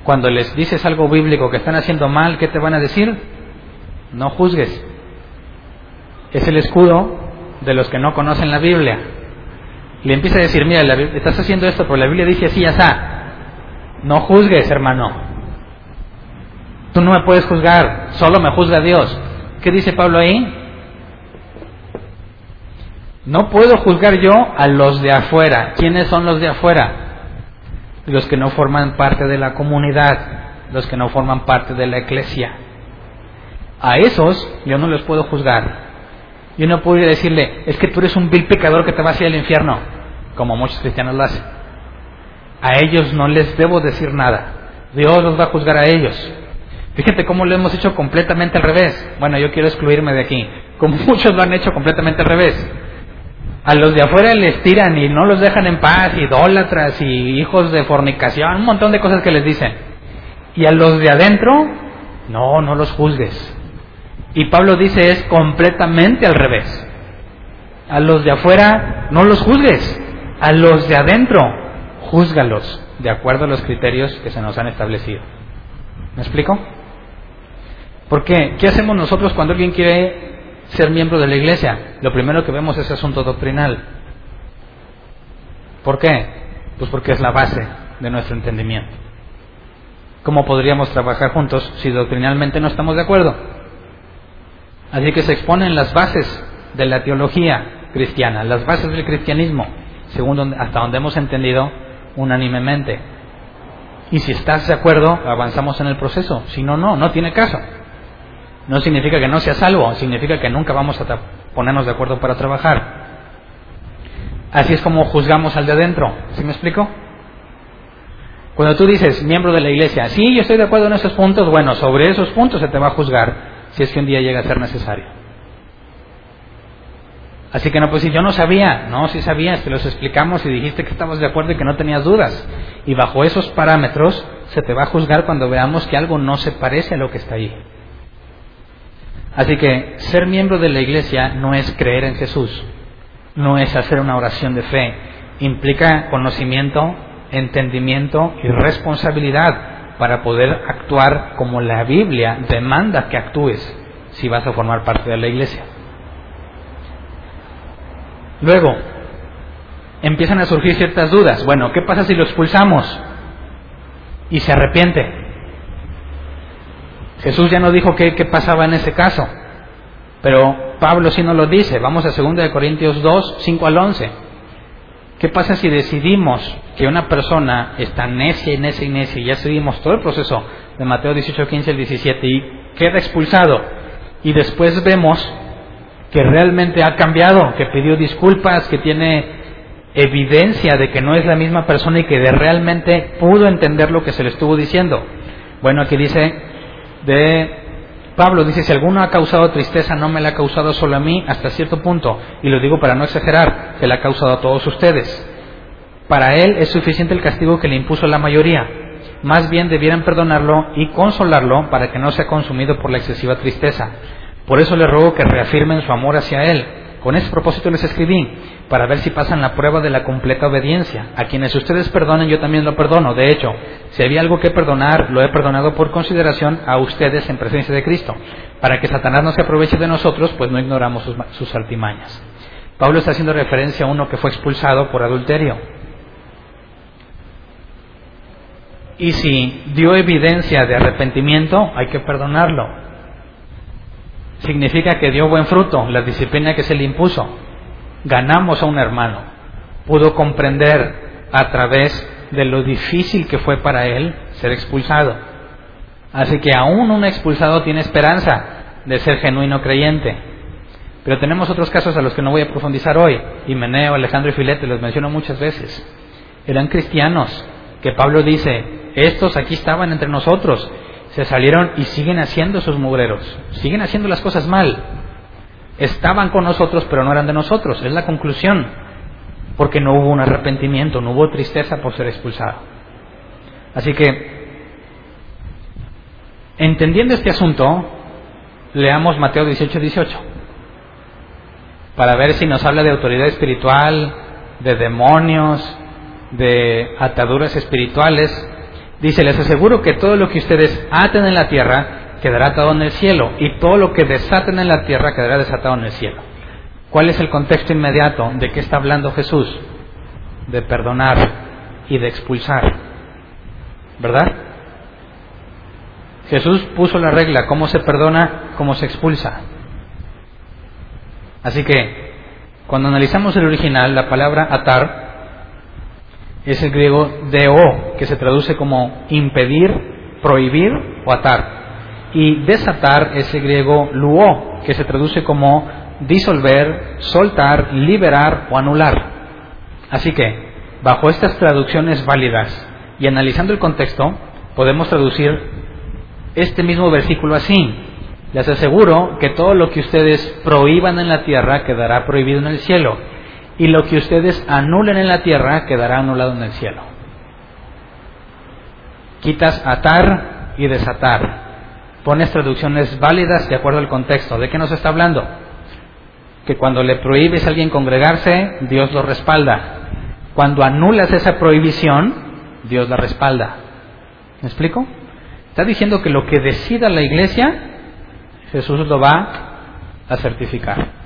cuando les dices algo bíblico que están haciendo mal, ¿qué te van a decir? No juzgues. Es el escudo de los que no conocen la Biblia. Le empieza a decir, mira, estás haciendo esto, pero la Biblia dice así, está. No juzgues, hermano. Tú no me puedes juzgar, solo me juzga Dios. ¿Qué dice Pablo ahí? No puedo juzgar yo a los de afuera. ¿Quiénes son los de afuera? Los que no forman parte de la comunidad, los que no forman parte de la iglesia. A esos yo no les puedo juzgar. Yo no puedo decirle, es que tú eres un vil pecador que te vas a ir al infierno, como muchos cristianos lo hacen. A ellos no les debo decir nada. Dios los va a juzgar a ellos. Fíjate cómo lo hemos hecho completamente al revés. Bueno, yo quiero excluirme de aquí. Como muchos lo han hecho completamente al revés. A los de afuera les tiran y no los dejan en paz, idólatras y hijos de fornicación, un montón de cosas que les dicen. Y a los de adentro, no, no los juzgues. Y Pablo dice es completamente al revés. A los de afuera, no los juzgues. A los de adentro, júzgalos de acuerdo a los criterios que se nos han establecido. ¿Me explico? ¿Por qué? ¿Qué hacemos nosotros cuando alguien quiere ser miembro de la iglesia, lo primero que vemos es asunto doctrinal. ¿Por qué? Pues porque es la base de nuestro entendimiento. ¿Cómo podríamos trabajar juntos si doctrinalmente no estamos de acuerdo? Así que se exponen las bases de la teología cristiana, las bases del cristianismo, según hasta donde hemos entendido unánimemente. Y si estás de acuerdo, avanzamos en el proceso. Si no, no, no tiene caso. No significa que no sea salvo, significa que nunca vamos a ponernos de acuerdo para trabajar. Así es como juzgamos al de adentro. ¿Sí me explico? Cuando tú dices, miembro de la iglesia, sí, yo estoy de acuerdo en esos puntos, bueno, sobre esos puntos se te va a juzgar si es que un día llega a ser necesario. Así que no, pues si yo no sabía, no, si sabías, te los explicamos y dijiste que estabas de acuerdo y que no tenías dudas. Y bajo esos parámetros se te va a juzgar cuando veamos que algo no se parece a lo que está ahí. Así que ser miembro de la iglesia no es creer en Jesús, no es hacer una oración de fe, implica conocimiento, entendimiento y responsabilidad para poder actuar como la Biblia demanda que actúes si vas a formar parte de la iglesia. Luego, empiezan a surgir ciertas dudas. Bueno, ¿qué pasa si lo expulsamos y se arrepiente? Jesús ya no dijo qué, pasaba en ese caso, pero Pablo sí nos lo dice. Vamos a 2 Corintios 2, 5 al 11. ¿Qué pasa si decidimos que una persona está necia y necia y necia y ya seguimos todo el proceso de Mateo 18, 15 al 17 y queda expulsado y después vemos que realmente ha cambiado, que pidió disculpas, que tiene evidencia de que no es la misma persona y que de realmente pudo entender lo que se le estuvo diciendo? Bueno, aquí dice de Pablo dice, si alguno ha causado tristeza, no me la ha causado solo a mí hasta cierto punto, y lo digo para no exagerar, que la ha causado a todos ustedes. Para él es suficiente el castigo que le impuso la mayoría. Más bien debieran perdonarlo y consolarlo para que no sea consumido por la excesiva tristeza. Por eso le ruego que reafirmen su amor hacia él, con ese propósito les escribí, para ver si pasan la prueba de la completa obediencia. A quienes ustedes perdonen, yo también lo perdono. De hecho, si había algo que perdonar, lo he perdonado por consideración a ustedes en presencia de Cristo, para que Satanás no se aproveche de nosotros, pues no ignoramos sus, sus artimañas. Pablo está haciendo referencia a uno que fue expulsado por adulterio. Y si dio evidencia de arrepentimiento, hay que perdonarlo significa que dio buen fruto, la disciplina que se le impuso. Ganamos a un hermano. pudo comprender a través de lo difícil que fue para él ser expulsado. Así que aún un expulsado tiene esperanza de ser genuino creyente. Pero tenemos otros casos a los que no voy a profundizar hoy. Himeneo, Alejandro y Filete, los menciono muchas veces. Eran cristianos que Pablo dice, estos aquí estaban entre nosotros, se salieron y siguen haciendo sus mugreros, siguen haciendo las cosas mal. Estaban con nosotros, pero no eran de nosotros, es la conclusión, porque no hubo un arrepentimiento, no hubo tristeza por ser expulsado. Así que, entendiendo este asunto, leamos Mateo 18, 18, para ver si nos habla de autoridad espiritual, de demonios, de ataduras espirituales. Dice, les aseguro que todo lo que ustedes aten en la tierra quedará atado en el cielo y todo lo que desaten en la tierra quedará desatado en el cielo. ¿Cuál es el contexto inmediato de qué está hablando Jesús? De perdonar y de expulsar. ¿Verdad? Jesús puso la regla, cómo se perdona, cómo se expulsa. Así que, cuando analizamos el original, la palabra atar es el griego deo, que se traduce como impedir, prohibir o atar. Y desatar es el griego luo, que se traduce como disolver, soltar, liberar o anular. Así que, bajo estas traducciones válidas y analizando el contexto, podemos traducir este mismo versículo así. Les aseguro que todo lo que ustedes prohíban en la tierra quedará prohibido en el cielo y lo que ustedes anulen en la tierra quedará anulado en el cielo. Quitas atar y desatar. Pones traducciones válidas de acuerdo al contexto. ¿De qué nos está hablando? Que cuando le prohíbes a alguien congregarse, Dios lo respalda. Cuando anulas esa prohibición, Dios la respalda. ¿Me explico? Está diciendo que lo que decida la iglesia, Jesús lo va a certificar.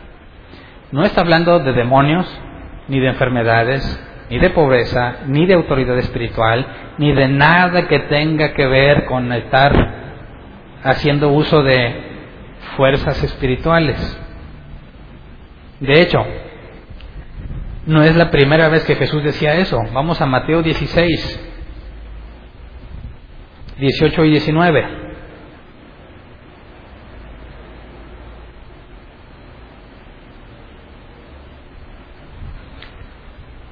No está hablando de demonios, ni de enfermedades, ni de pobreza, ni de autoridad espiritual, ni de nada que tenga que ver con estar haciendo uso de fuerzas espirituales. De hecho, no es la primera vez que Jesús decía eso. Vamos a Mateo 16, 18 y 19.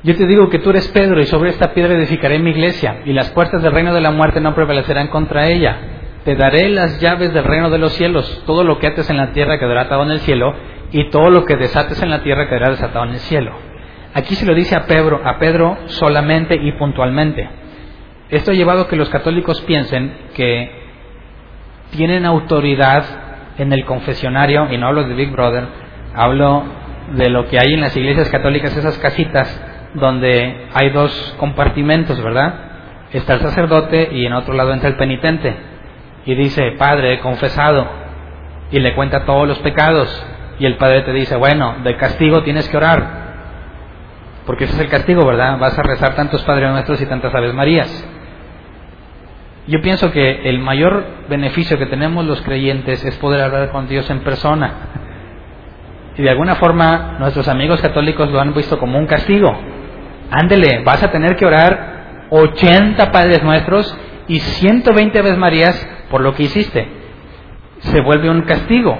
Yo te digo que tú eres Pedro y sobre esta piedra edificaré mi iglesia y las puertas del reino de la muerte no prevalecerán contra ella. Te daré las llaves del reino de los cielos. Todo lo que ates en la tierra quedará atado en el cielo y todo lo que desates en la tierra quedará desatado en el cielo. Aquí se lo dice a Pedro, a Pedro solamente y puntualmente. Esto ha llevado a que los católicos piensen que tienen autoridad en el confesionario, y no hablo de Big Brother, hablo de lo que hay en las iglesias católicas, esas casitas donde hay dos compartimentos, ¿verdad? Está el sacerdote y en otro lado entra el penitente. Y dice, Padre, he confesado. Y le cuenta todos los pecados. Y el Padre te dice, bueno, de castigo tienes que orar. Porque ese es el castigo, ¿verdad? Vas a rezar tantos Padres Nuestros y tantas Aves Marías. Yo pienso que el mayor beneficio que tenemos los creyentes es poder hablar con Dios en persona. Y de alguna forma nuestros amigos católicos lo han visto como un castigo. Ándele, vas a tener que orar 80 Padres Nuestros y 120 Aves Marías por lo que hiciste. Se vuelve un castigo.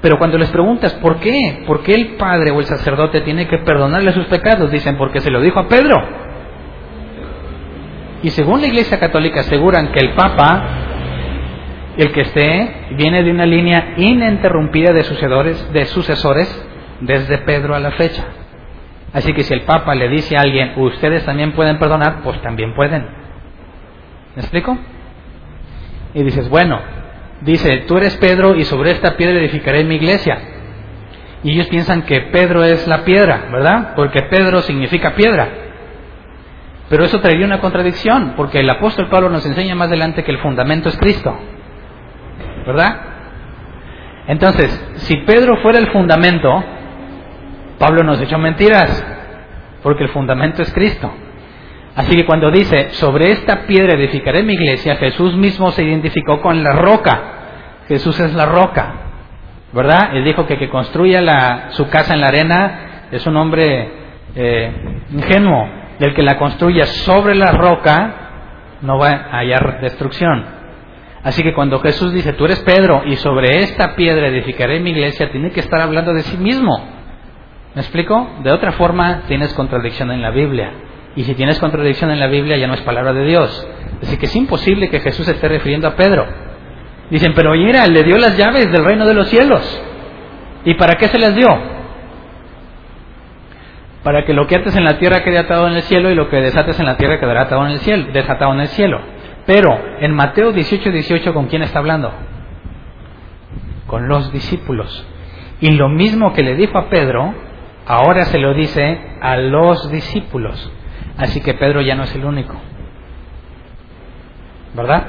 Pero cuando les preguntas por qué, por qué el padre o el sacerdote tiene que perdonarle sus pecados, dicen porque se lo dijo a Pedro. Y según la Iglesia Católica aseguran que el Papa, el que esté, viene de una línea ininterrumpida de sucesores, de sucesores desde Pedro a la fecha. Así que si el Papa le dice a alguien, ustedes también pueden perdonar, pues también pueden. ¿Me explico? Y dices, bueno, dice, tú eres Pedro y sobre esta piedra edificaré mi iglesia. Y ellos piensan que Pedro es la piedra, ¿verdad? Porque Pedro significa piedra. Pero eso traería una contradicción, porque el apóstol Pablo nos enseña más adelante que el fundamento es Cristo. ¿Verdad? Entonces, si Pedro fuera el fundamento, Pablo nos echó mentiras, porque el fundamento es Cristo. Así que cuando dice, sobre esta piedra edificaré mi iglesia, Jesús mismo se identificó con la roca. Jesús es la roca, ¿verdad? Él dijo que que construya la, su casa en la arena es un hombre eh, ingenuo, del que la construya sobre la roca, no va a hallar destrucción. Así que cuando Jesús dice, tú eres Pedro y sobre esta piedra edificaré mi iglesia, tiene que estar hablando de sí mismo. ¿Me explico? De otra forma, tienes contradicción en la Biblia. Y si tienes contradicción en la Biblia, ya no es palabra de Dios. Así que es imposible que Jesús esté refiriendo a Pedro. Dicen, pero mira, le dio las llaves del reino de los cielos. ¿Y para qué se las dio? Para que lo que ates en la tierra quede atado en el cielo y lo que desates en la tierra quedará atado en el cielo, desatado en el cielo. Pero en Mateo 18, 18, ¿con quién está hablando? Con los discípulos. Y lo mismo que le dijo a Pedro, ahora se lo dice a los discípulos. Así que Pedro ya no es el único. ¿Verdad?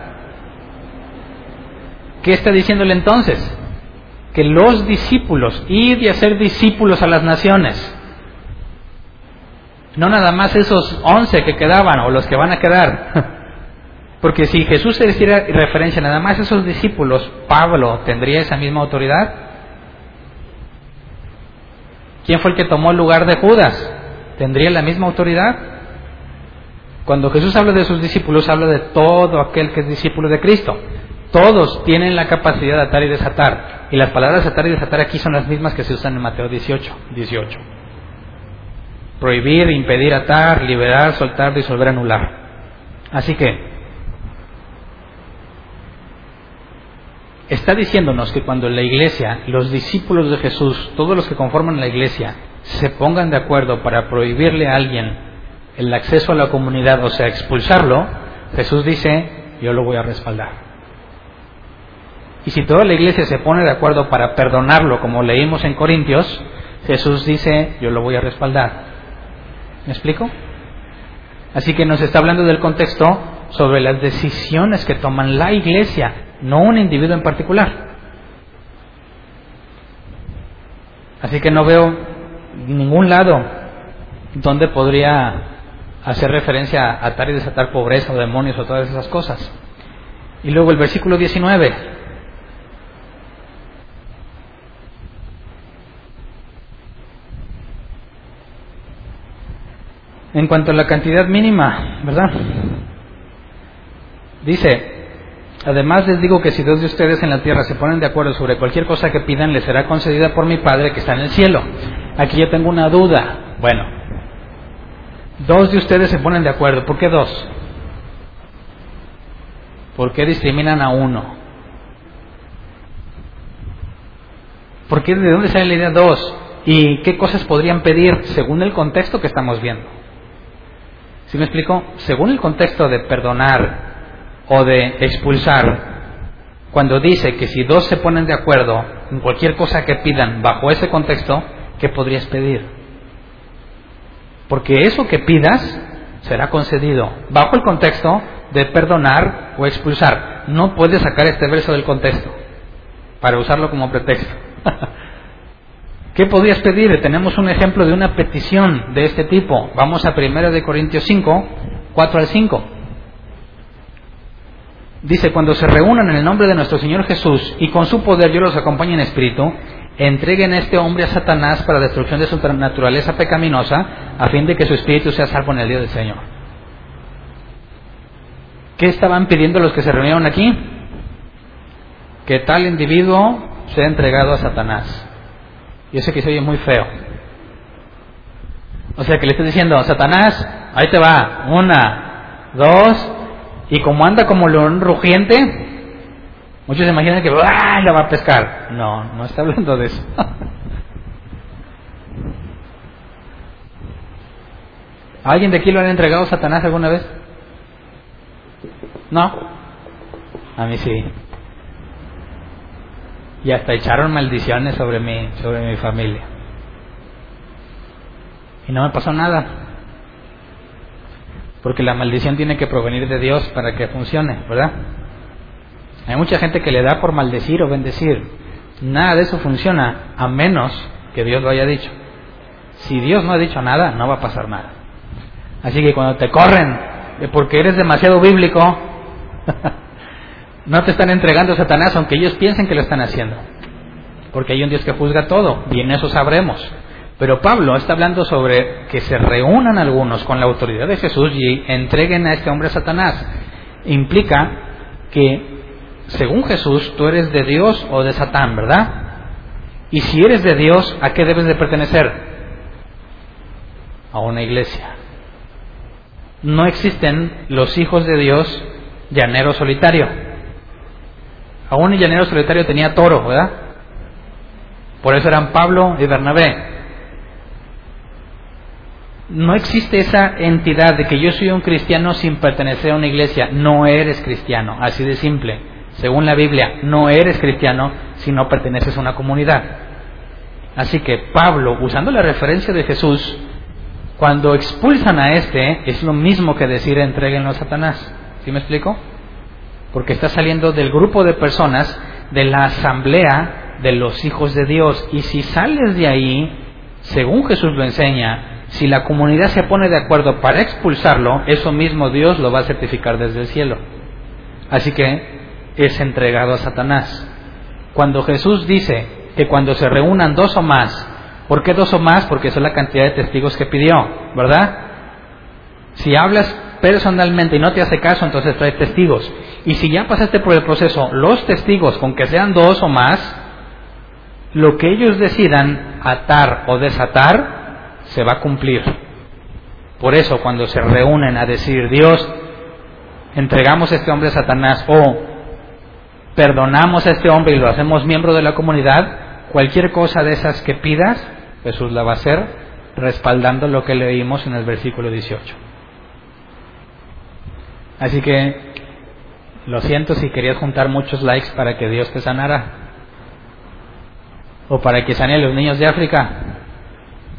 ¿Qué está diciéndole entonces? Que los discípulos, ir y hacer discípulos a las naciones, no nada más esos once que quedaban o los que van a quedar, porque si Jesús se hiciera referencia nada más a esos discípulos, Pablo tendría esa misma autoridad. ¿Quién fue el que tomó el lugar de Judas? ¿Tendría la misma autoridad? Cuando Jesús habla de sus discípulos, habla de todo aquel que es discípulo de Cristo. Todos tienen la capacidad de atar y desatar. Y las palabras atar y desatar aquí son las mismas que se usan en Mateo 18. 18. Prohibir, impedir, atar, liberar, soltar, disolver, anular. Así que, está diciéndonos que cuando la iglesia, los discípulos de Jesús, todos los que conforman la iglesia, se pongan de acuerdo para prohibirle a alguien el acceso a la comunidad, o sea, expulsarlo, Jesús dice, yo lo voy a respaldar. Y si toda la iglesia se pone de acuerdo para perdonarlo, como leímos en Corintios, Jesús dice, yo lo voy a respaldar. ¿Me explico? Así que nos está hablando del contexto sobre las decisiones que toman la iglesia, no un individuo en particular. Así que no veo ningún lado donde podría hacer referencia a atar y desatar pobreza o demonios o todas esas cosas. Y luego el versículo 19. En cuanto a la cantidad mínima, ¿verdad? Dice, además les digo que si dos de ustedes en la tierra se ponen de acuerdo sobre cualquier cosa que pidan, les será concedida por mi Padre que está en el cielo. Aquí yo tengo una duda. Bueno, dos de ustedes se ponen de acuerdo. ¿Por qué dos? ¿Por qué discriminan a uno? ¿Por qué de dónde sale la idea dos? ¿Y qué cosas podrían pedir según el contexto que estamos viendo? ¿Sí me explico? Según el contexto de perdonar o de expulsar, cuando dice que si dos se ponen de acuerdo en cualquier cosa que pidan bajo ese contexto, ¿qué podrías pedir? Porque eso que pidas será concedido bajo el contexto de perdonar o expulsar. No puedes sacar este verso del contexto para usarlo como pretexto. ¿Qué podrías pedir? Tenemos un ejemplo de una petición de este tipo. Vamos a 1 de Corintios 5, 4 al 5. Dice, cuando se reúnan en el nombre de nuestro Señor Jesús y con su poder yo los acompañe en espíritu, entreguen a este hombre a Satanás para destrucción de su naturaleza pecaminosa, a fin de que su espíritu sea salvo en el día del Señor. ¿Qué estaban pidiendo los que se reunieron aquí? Que tal individuo sea entregado a Satanás. Yo sé que se oye muy feo. O sea que le estoy diciendo, Satanás, ahí te va, una, dos, y como anda como león rugiente, muchos se imaginan que ¡ah! la va a pescar. No, no está hablando de eso. ¿Alguien de aquí lo han entregado a Satanás alguna vez? No. A mí sí y hasta echaron maldiciones sobre mí, sobre mi familia. Y no me pasó nada. Porque la maldición tiene que provenir de Dios para que funcione, ¿verdad? Hay mucha gente que le da por maldecir o bendecir. Nada de eso funciona a menos que Dios lo haya dicho. Si Dios no ha dicho nada, no va a pasar nada. Así que cuando te corren porque eres demasiado bíblico, No te están entregando a Satanás, aunque ellos piensen que lo están haciendo. Porque hay un Dios que juzga todo, y en eso sabremos. Pero Pablo está hablando sobre que se reúnan algunos con la autoridad de Jesús y entreguen a este hombre a Satanás. Implica que, según Jesús, tú eres de Dios o de Satán, ¿verdad? Y si eres de Dios, ¿a qué debes de pertenecer? A una iglesia. No existen los hijos de Dios llanero solitario. Aún el llanero solitario tenía toro, ¿verdad? Por eso eran Pablo y Bernabé. No existe esa entidad de que yo soy un cristiano sin pertenecer a una iglesia. No eres cristiano, así de simple. Según la Biblia, no eres cristiano si no perteneces a una comunidad. Así que Pablo, usando la referencia de Jesús, cuando expulsan a este, es lo mismo que decir entreguenlo a Satanás. ¿Sí me explico? Porque está saliendo del grupo de personas de la asamblea de los hijos de Dios. Y si sales de ahí, según Jesús lo enseña, si la comunidad se pone de acuerdo para expulsarlo, eso mismo Dios lo va a certificar desde el cielo. Así que es entregado a Satanás. Cuando Jesús dice que cuando se reúnan dos o más, ¿por qué dos o más? Porque es la cantidad de testigos que pidió, ¿verdad? Si hablas personalmente y no te hace caso, entonces trae testigos. Y si ya pasaste por el proceso, los testigos, con que sean dos o más, lo que ellos decidan atar o desatar, se va a cumplir. Por eso cuando se reúnen a decir, Dios, entregamos a este hombre a Satanás o perdonamos a este hombre y lo hacemos miembro de la comunidad, cualquier cosa de esas que pidas, Jesús la va a hacer respaldando lo que leímos en el versículo 18. Así que lo siento si querías juntar muchos likes para que Dios te sanara o para que sane a los niños de África.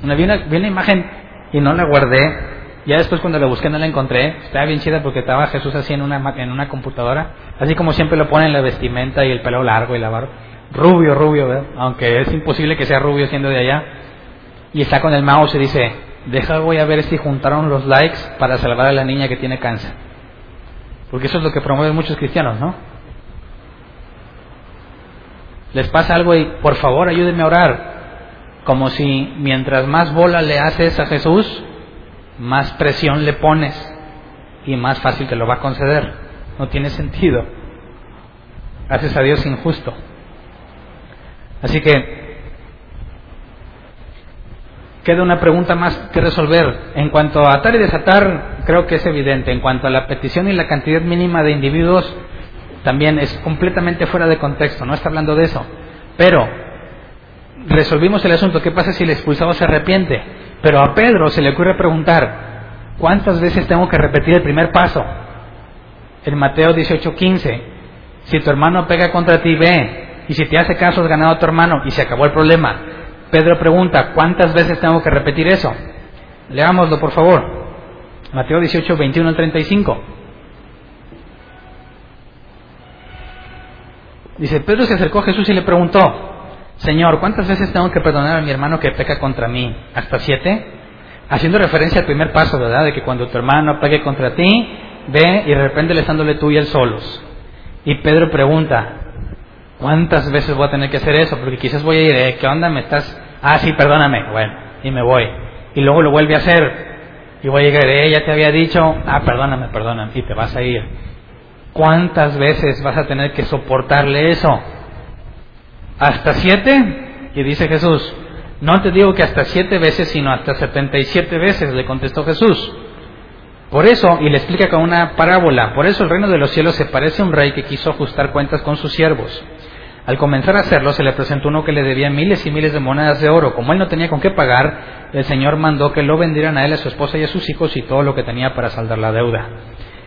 Vi, una, una imagen y no la guardé. Ya después cuando la busqué no la encontré. Estaba bien chida porque estaba Jesús así en una, en una computadora. Así como siempre lo ponen la vestimenta y el pelo largo y la barba. Rubio, rubio, ¿verdad? aunque es imposible que sea rubio siendo de allá. Y está con el mouse y dice, deja voy a ver si juntaron los likes para salvar a la niña que tiene cáncer. Porque eso es lo que promueven muchos cristianos, ¿no? Les pasa algo y por favor ayúdenme a orar como si mientras más bola le haces a Jesús, más presión le pones y más fácil te lo va a conceder. No tiene sentido. Haces a Dios injusto. Así que queda una pregunta más que resolver. En cuanto a atar y desatar, creo que es evidente. En cuanto a la petición y la cantidad mínima de individuos, también es completamente fuera de contexto. No está hablando de eso. Pero resolvimos el asunto, ¿qué pasa si el expulsado se arrepiente? Pero a Pedro se le ocurre preguntar, ¿cuántas veces tengo que repetir el primer paso? En Mateo 18:15, si tu hermano pega contra ti, ve, y si te hace caso has ganado a tu hermano, y se acabó el problema. Pedro pregunta, ¿cuántas veces tengo que repetir eso? Leámoslo, por favor. Mateo 18, 21 al 35. Dice, Pedro se acercó a Jesús y le preguntó, Señor, ¿cuántas veces tengo que perdonar a mi hermano que peca contra mí? ¿Hasta siete? Haciendo referencia al primer paso, ¿verdad? De que cuando tu hermano pegue contra ti, ve y de repente le dándole tú y él solos. Y Pedro pregunta, ¿cuántas veces voy a tener que hacer eso? Porque quizás voy a ir, ¿eh? ¿qué onda? ¿Me estás...? Ah, sí, perdóname. Bueno, y me voy. Y luego lo vuelve a hacer. Y voy a llegar, ¿eh? Ya te había dicho, ah, perdóname, perdóname. Y te vas a ir. ¿Cuántas veces vas a tener que soportarle eso? ¿Hasta siete? Y dice Jesús, no te digo que hasta siete veces, sino hasta setenta y siete veces, le contestó Jesús. Por eso, y le explica con una parábola, por eso el reino de los cielos se parece a un rey que quiso ajustar cuentas con sus siervos. Al comenzar a hacerlo, se le presentó uno que le debía miles y miles de monedas de oro. Como él no tenía con qué pagar, el Señor mandó que lo vendieran a él, a su esposa y a sus hijos y todo lo que tenía para saldar la deuda.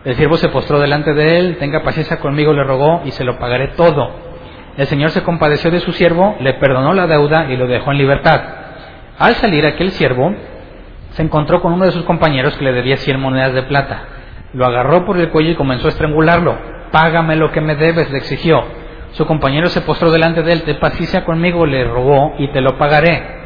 El siervo se postró delante de él, tenga paciencia conmigo, le rogó, y se lo pagaré todo. El Señor se compadeció de su siervo, le perdonó la deuda y lo dejó en libertad. Al salir aquel siervo, se encontró con uno de sus compañeros que le debía cien monedas de plata. Lo agarró por el cuello y comenzó a estrangularlo. Págame lo que me debes, le exigió. Su compañero se postró delante de él, te paciencia conmigo, le rogó, y te lo pagaré.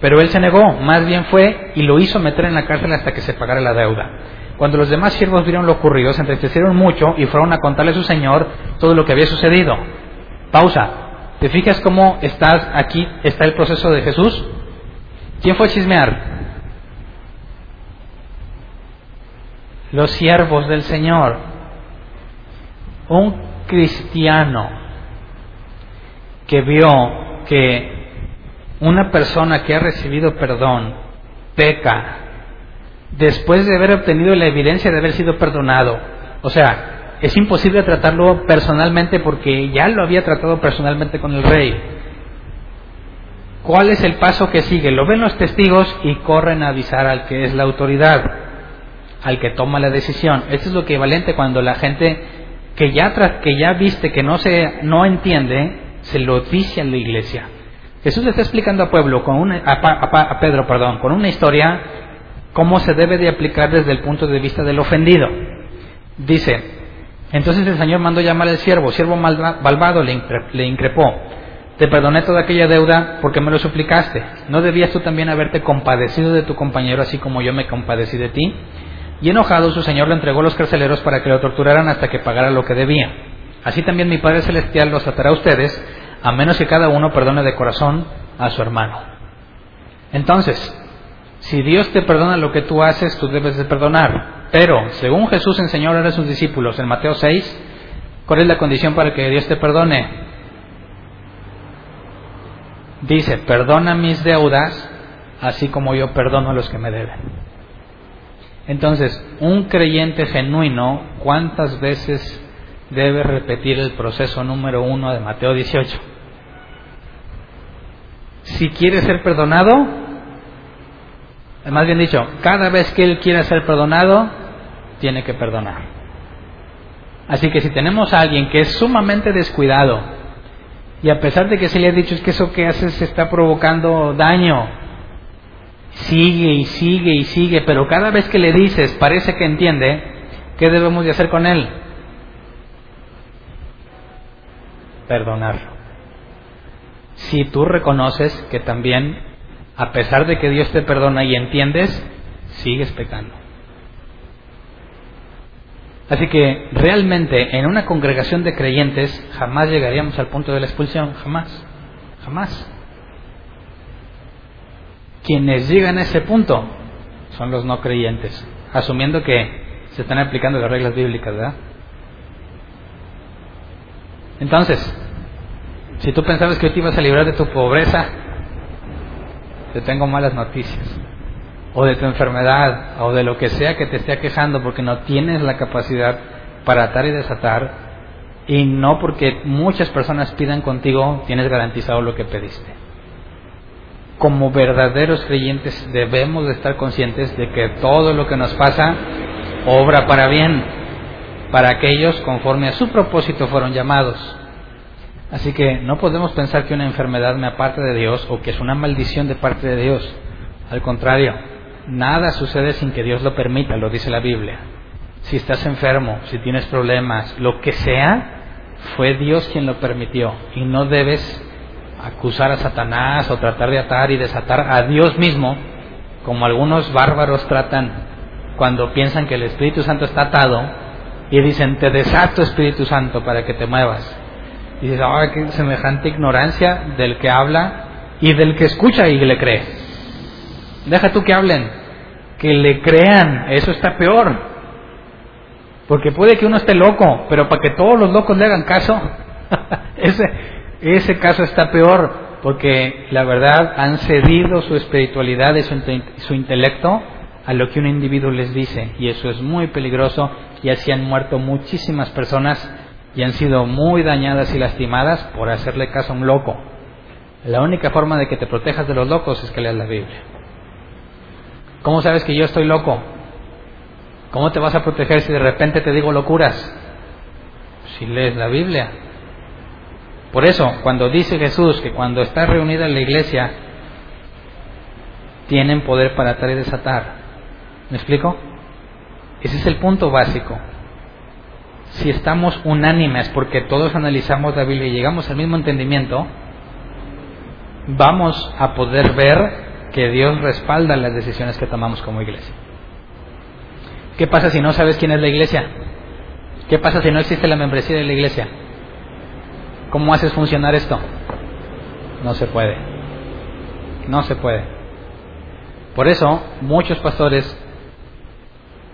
Pero él se negó, más bien fue y lo hizo meter en la cárcel hasta que se pagara la deuda. Cuando los demás siervos vieron lo ocurrido, se entristecieron mucho y fueron a contarle a su señor todo lo que había sucedido. Pausa. ¿Te fijas cómo estás aquí, está el proceso de Jesús? ¿Quién fue a chismear? Los siervos del Señor. Un cristiano que vio que una persona que ha recibido perdón peca después de haber obtenido la evidencia de haber sido perdonado. O sea, es imposible tratarlo personalmente porque ya lo había tratado personalmente con el rey. ¿Cuál es el paso que sigue? Lo ven los testigos y corren a avisar al que es la autoridad, al que toma la decisión. Esto es lo equivalente cuando la gente que ya, que ya viste que no, se, no entiende, se lo dice a la iglesia. Jesús le está explicando a, pueblo con una, a, a Pedro perdón, con una historia cómo se debe de aplicar desde el punto de vista del ofendido. Dice, entonces el Señor mandó llamar al siervo, siervo malvado le, increpó, te perdoné toda aquella deuda porque me lo suplicaste. ¿No debías tú también haberte compadecido de tu compañero así como yo me compadecí de ti? Y enojado su Señor le entregó a los carceleros para que lo torturaran hasta que pagara lo que debía. Así también mi Padre Celestial los tratará a ustedes, a menos que cada uno perdone de corazón a su hermano. Entonces, si Dios te perdona lo que tú haces, tú debes de perdonar. Pero, según Jesús enseñó a sus discípulos en Mateo 6, ¿cuál es la condición para que Dios te perdone? Dice, perdona mis deudas, así como yo perdono a los que me deben. Entonces, un creyente genuino, ¿cuántas veces debe repetir el proceso número uno de Mateo 18? Si quiere ser perdonado, más bien dicho, cada vez que él quiera ser perdonado, tiene que perdonar. Así que si tenemos a alguien que es sumamente descuidado, y a pesar de que se le ha dicho es que eso que haces está provocando daño, sigue y sigue y sigue, pero cada vez que le dices parece que entiende, ¿qué debemos de hacer con él? Perdonarlo. Si tú reconoces que también a pesar de que Dios te perdona y entiendes, sigues pecando. Así que realmente en una congregación de creyentes jamás llegaríamos al punto de la expulsión, jamás, jamás. Quienes llegan a ese punto son los no creyentes, asumiendo que se están aplicando las reglas bíblicas, ¿verdad? Entonces, si tú pensabas que te ibas a librar de tu pobreza, te tengo malas noticias. O de tu enfermedad, o de lo que sea que te esté quejando porque no tienes la capacidad para atar y desatar. Y no porque muchas personas pidan contigo, tienes garantizado lo que pediste. Como verdaderos creyentes debemos de estar conscientes de que todo lo que nos pasa obra para bien, para aquellos conforme a su propósito fueron llamados. Así que no podemos pensar que una enfermedad me aparte de Dios o que es una maldición de parte de Dios. Al contrario, nada sucede sin que Dios lo permita, lo dice la Biblia. Si estás enfermo, si tienes problemas, lo que sea, fue Dios quien lo permitió. Y no debes acusar a Satanás o tratar de atar y desatar a Dios mismo, como algunos bárbaros tratan cuando piensan que el Espíritu Santo está atado y dicen, te desato Espíritu Santo para que te muevas. Y dices, ahora qué semejante ignorancia del que habla y del que escucha y le cree. Deja tú que hablen, que le crean, eso está peor. Porque puede que uno esté loco, pero para que todos los locos le hagan caso, ese, ese caso está peor, porque la verdad han cedido su espiritualidad y su, su intelecto a lo que un individuo les dice, y eso es muy peligroso, y así han muerto muchísimas personas y han sido muy dañadas y lastimadas por hacerle caso a un loco. La única forma de que te protejas de los locos es que leas la Biblia. ¿Cómo sabes que yo estoy loco? ¿Cómo te vas a proteger si de repente te digo locuras? Si lees la Biblia. Por eso, cuando dice Jesús que cuando está reunida en la iglesia, tienen poder para atar y desatar. ¿Me explico? Ese es el punto básico si estamos unánimes porque todos analizamos la Biblia y llegamos al mismo entendimiento, vamos a poder ver que Dios respalda las decisiones que tomamos como iglesia. ¿Qué pasa si no sabes quién es la iglesia? ¿Qué pasa si no existe la membresía de la iglesia? ¿Cómo haces funcionar esto? No se puede. No se puede. Por eso muchos pastores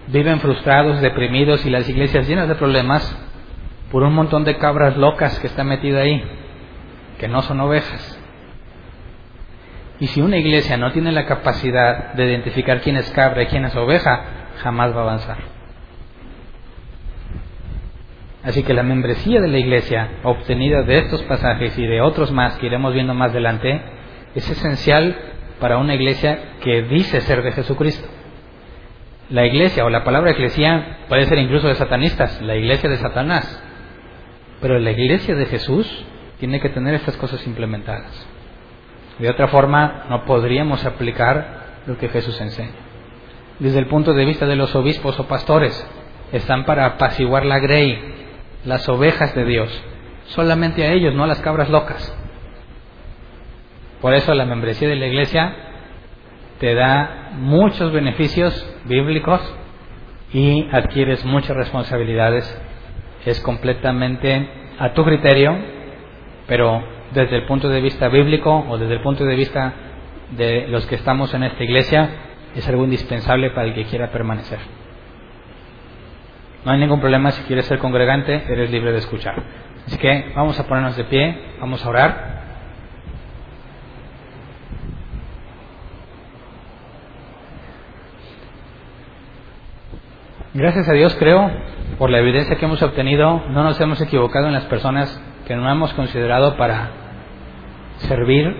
viven frustrados, deprimidos y las iglesias llenas de problemas por un montón de cabras locas que están metidas ahí, que no son ovejas. Y si una iglesia no tiene la capacidad de identificar quién es cabra y quién es oveja, jamás va a avanzar. Así que la membresía de la iglesia, obtenida de estos pasajes y de otros más que iremos viendo más adelante, es esencial para una iglesia que dice ser de Jesucristo. La iglesia o la palabra iglesia puede ser incluso de satanistas, la iglesia de Satanás. Pero la iglesia de Jesús tiene que tener estas cosas implementadas. De otra forma, no podríamos aplicar lo que Jesús enseña. Desde el punto de vista de los obispos o pastores, están para apaciguar la grey, las ovejas de Dios. Solamente a ellos, no a las cabras locas. Por eso la membresía de la iglesia te da muchos beneficios bíblicos y adquieres muchas responsabilidades. Es completamente a tu criterio, pero desde el punto de vista bíblico o desde el punto de vista de los que estamos en esta iglesia, es algo indispensable para el que quiera permanecer. No hay ningún problema si quieres ser congregante, eres libre de escuchar. Así que vamos a ponernos de pie, vamos a orar. Gracias a Dios creo, por la evidencia que hemos obtenido, no nos hemos equivocado en las personas que no hemos considerado para servir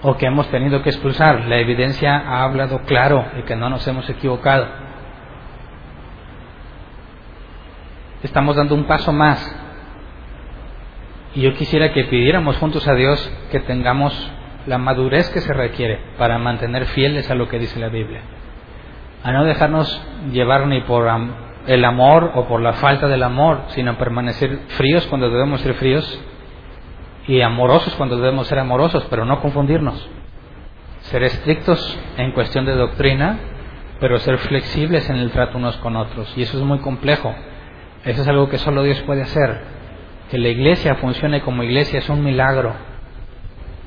o que hemos tenido que expulsar. La evidencia ha hablado claro de que no nos hemos equivocado. Estamos dando un paso más. Y yo quisiera que pidiéramos juntos a Dios que tengamos la madurez que se requiere para mantener fieles a lo que dice la Biblia a no dejarnos llevar ni por el amor o por la falta del amor, sino permanecer fríos cuando debemos ser fríos y amorosos cuando debemos ser amorosos, pero no confundirnos. Ser estrictos en cuestión de doctrina, pero ser flexibles en el trato unos con otros. Y eso es muy complejo. Eso es algo que solo Dios puede hacer. Que la iglesia funcione como iglesia es un milagro.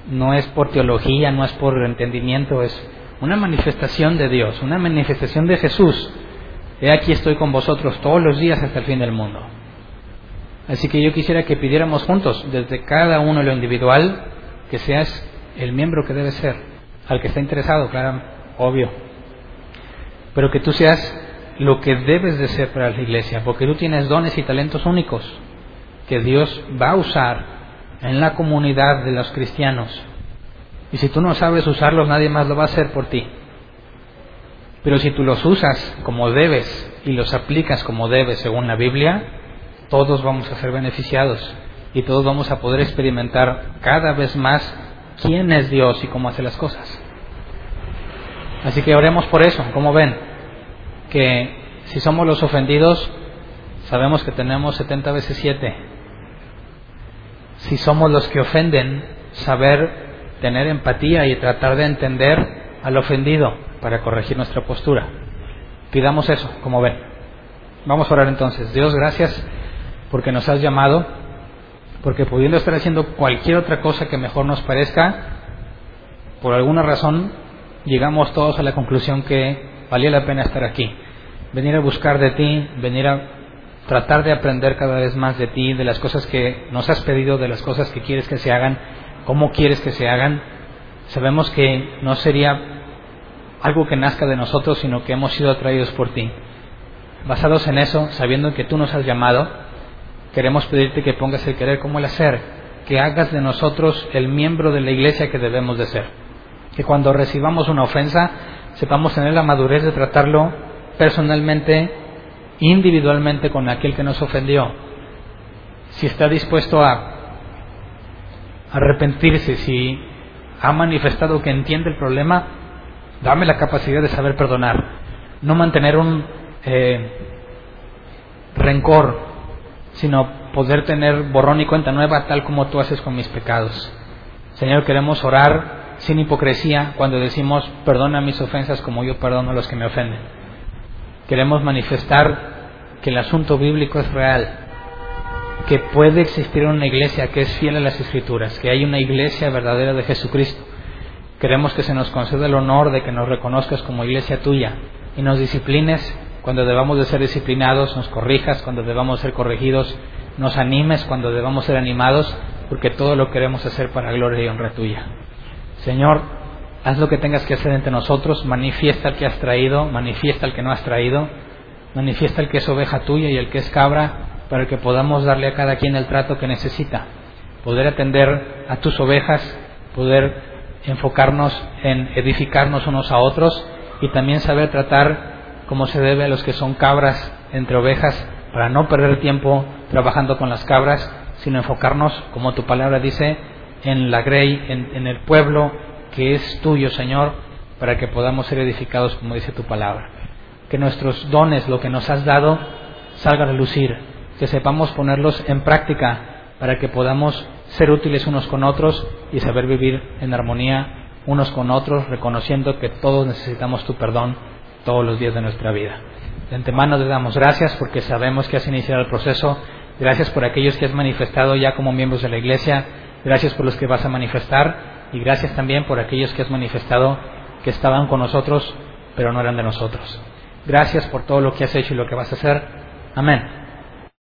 No es por teología, no es por entendimiento, es una manifestación de Dios, una manifestación de Jesús. He aquí estoy con vosotros todos los días hasta el fin del mundo. Así que yo quisiera que pidiéramos juntos, desde cada uno lo individual, que seas el miembro que debe ser, al que está interesado, claro, obvio. Pero que tú seas lo que debes de ser para la iglesia, porque tú tienes dones y talentos únicos que Dios va a usar en la comunidad de los cristianos y si tú no sabes usarlos, nadie más lo va a hacer por ti. Pero si tú los usas como debes y los aplicas como debes según la Biblia, todos vamos a ser beneficiados y todos vamos a poder experimentar cada vez más quién es Dios y cómo hace las cosas. Así que oremos por eso, como ven, que si somos los ofendidos, sabemos que tenemos 70 veces 7. Si somos los que ofenden, saber tener empatía y tratar de entender al ofendido para corregir nuestra postura. Pidamos eso, como ven. Vamos a orar entonces. Dios, gracias porque nos has llamado, porque pudiendo estar haciendo cualquier otra cosa que mejor nos parezca, por alguna razón llegamos todos a la conclusión que valía la pena estar aquí. Venir a buscar de ti, venir a tratar de aprender cada vez más de ti, de las cosas que nos has pedido, de las cosas que quieres que se hagan cómo quieres que se hagan, sabemos que no sería algo que nazca de nosotros, sino que hemos sido atraídos por ti. Basados en eso, sabiendo que tú nos has llamado, queremos pedirte que pongas el querer como el hacer, que hagas de nosotros el miembro de la iglesia que debemos de ser. Que cuando recibamos una ofensa, sepamos tener la madurez de tratarlo personalmente, individualmente con aquel que nos ofendió. Si está dispuesto a arrepentirse, si ha manifestado que entiende el problema, dame la capacidad de saber perdonar, no mantener un eh, rencor, sino poder tener borrón y cuenta nueva tal como tú haces con mis pecados. Señor, queremos orar sin hipocresía cuando decimos perdona mis ofensas como yo perdono a los que me ofenden. Queremos manifestar que el asunto bíblico es real, que puede existir una iglesia que es fiel a las escrituras, que hay una iglesia verdadera de Jesucristo, Queremos que se nos conceda el honor de que nos reconozcas como iglesia tuya y nos disciplines cuando debamos de ser disciplinados, nos corrijas cuando debamos ser corregidos, nos animes cuando debamos ser animados, porque todo lo queremos hacer para gloria y honra tuya. Señor, haz lo que tengas que hacer entre nosotros, manifiesta el que has traído, manifiesta el que no has traído, manifiesta el que es oveja tuya y el que es cabra, para que podamos darle a cada quien el trato que necesita, poder atender a tus ovejas, poder enfocarnos en edificarnos unos a otros y también saber tratar como se debe a los que son cabras entre ovejas para no perder tiempo trabajando con las cabras, sino enfocarnos, como tu palabra dice, en la grey, en, en el pueblo que es tuyo, Señor, para que podamos ser edificados como dice tu palabra. Que nuestros dones, lo que nos has dado, salga a lucir, que sepamos ponerlos en práctica para que podamos ser útiles unos con otros y saber vivir en armonía unos con otros, reconociendo que todos necesitamos tu perdón todos los días de nuestra vida. De antemano te damos gracias porque sabemos que has iniciado el proceso. Gracias por aquellos que has manifestado ya como miembros de la iglesia. Gracias por los que vas a manifestar. Y gracias también por aquellos que has manifestado que estaban con nosotros, pero no eran de nosotros. Gracias por todo lo que has hecho y lo que vas a hacer. Amén.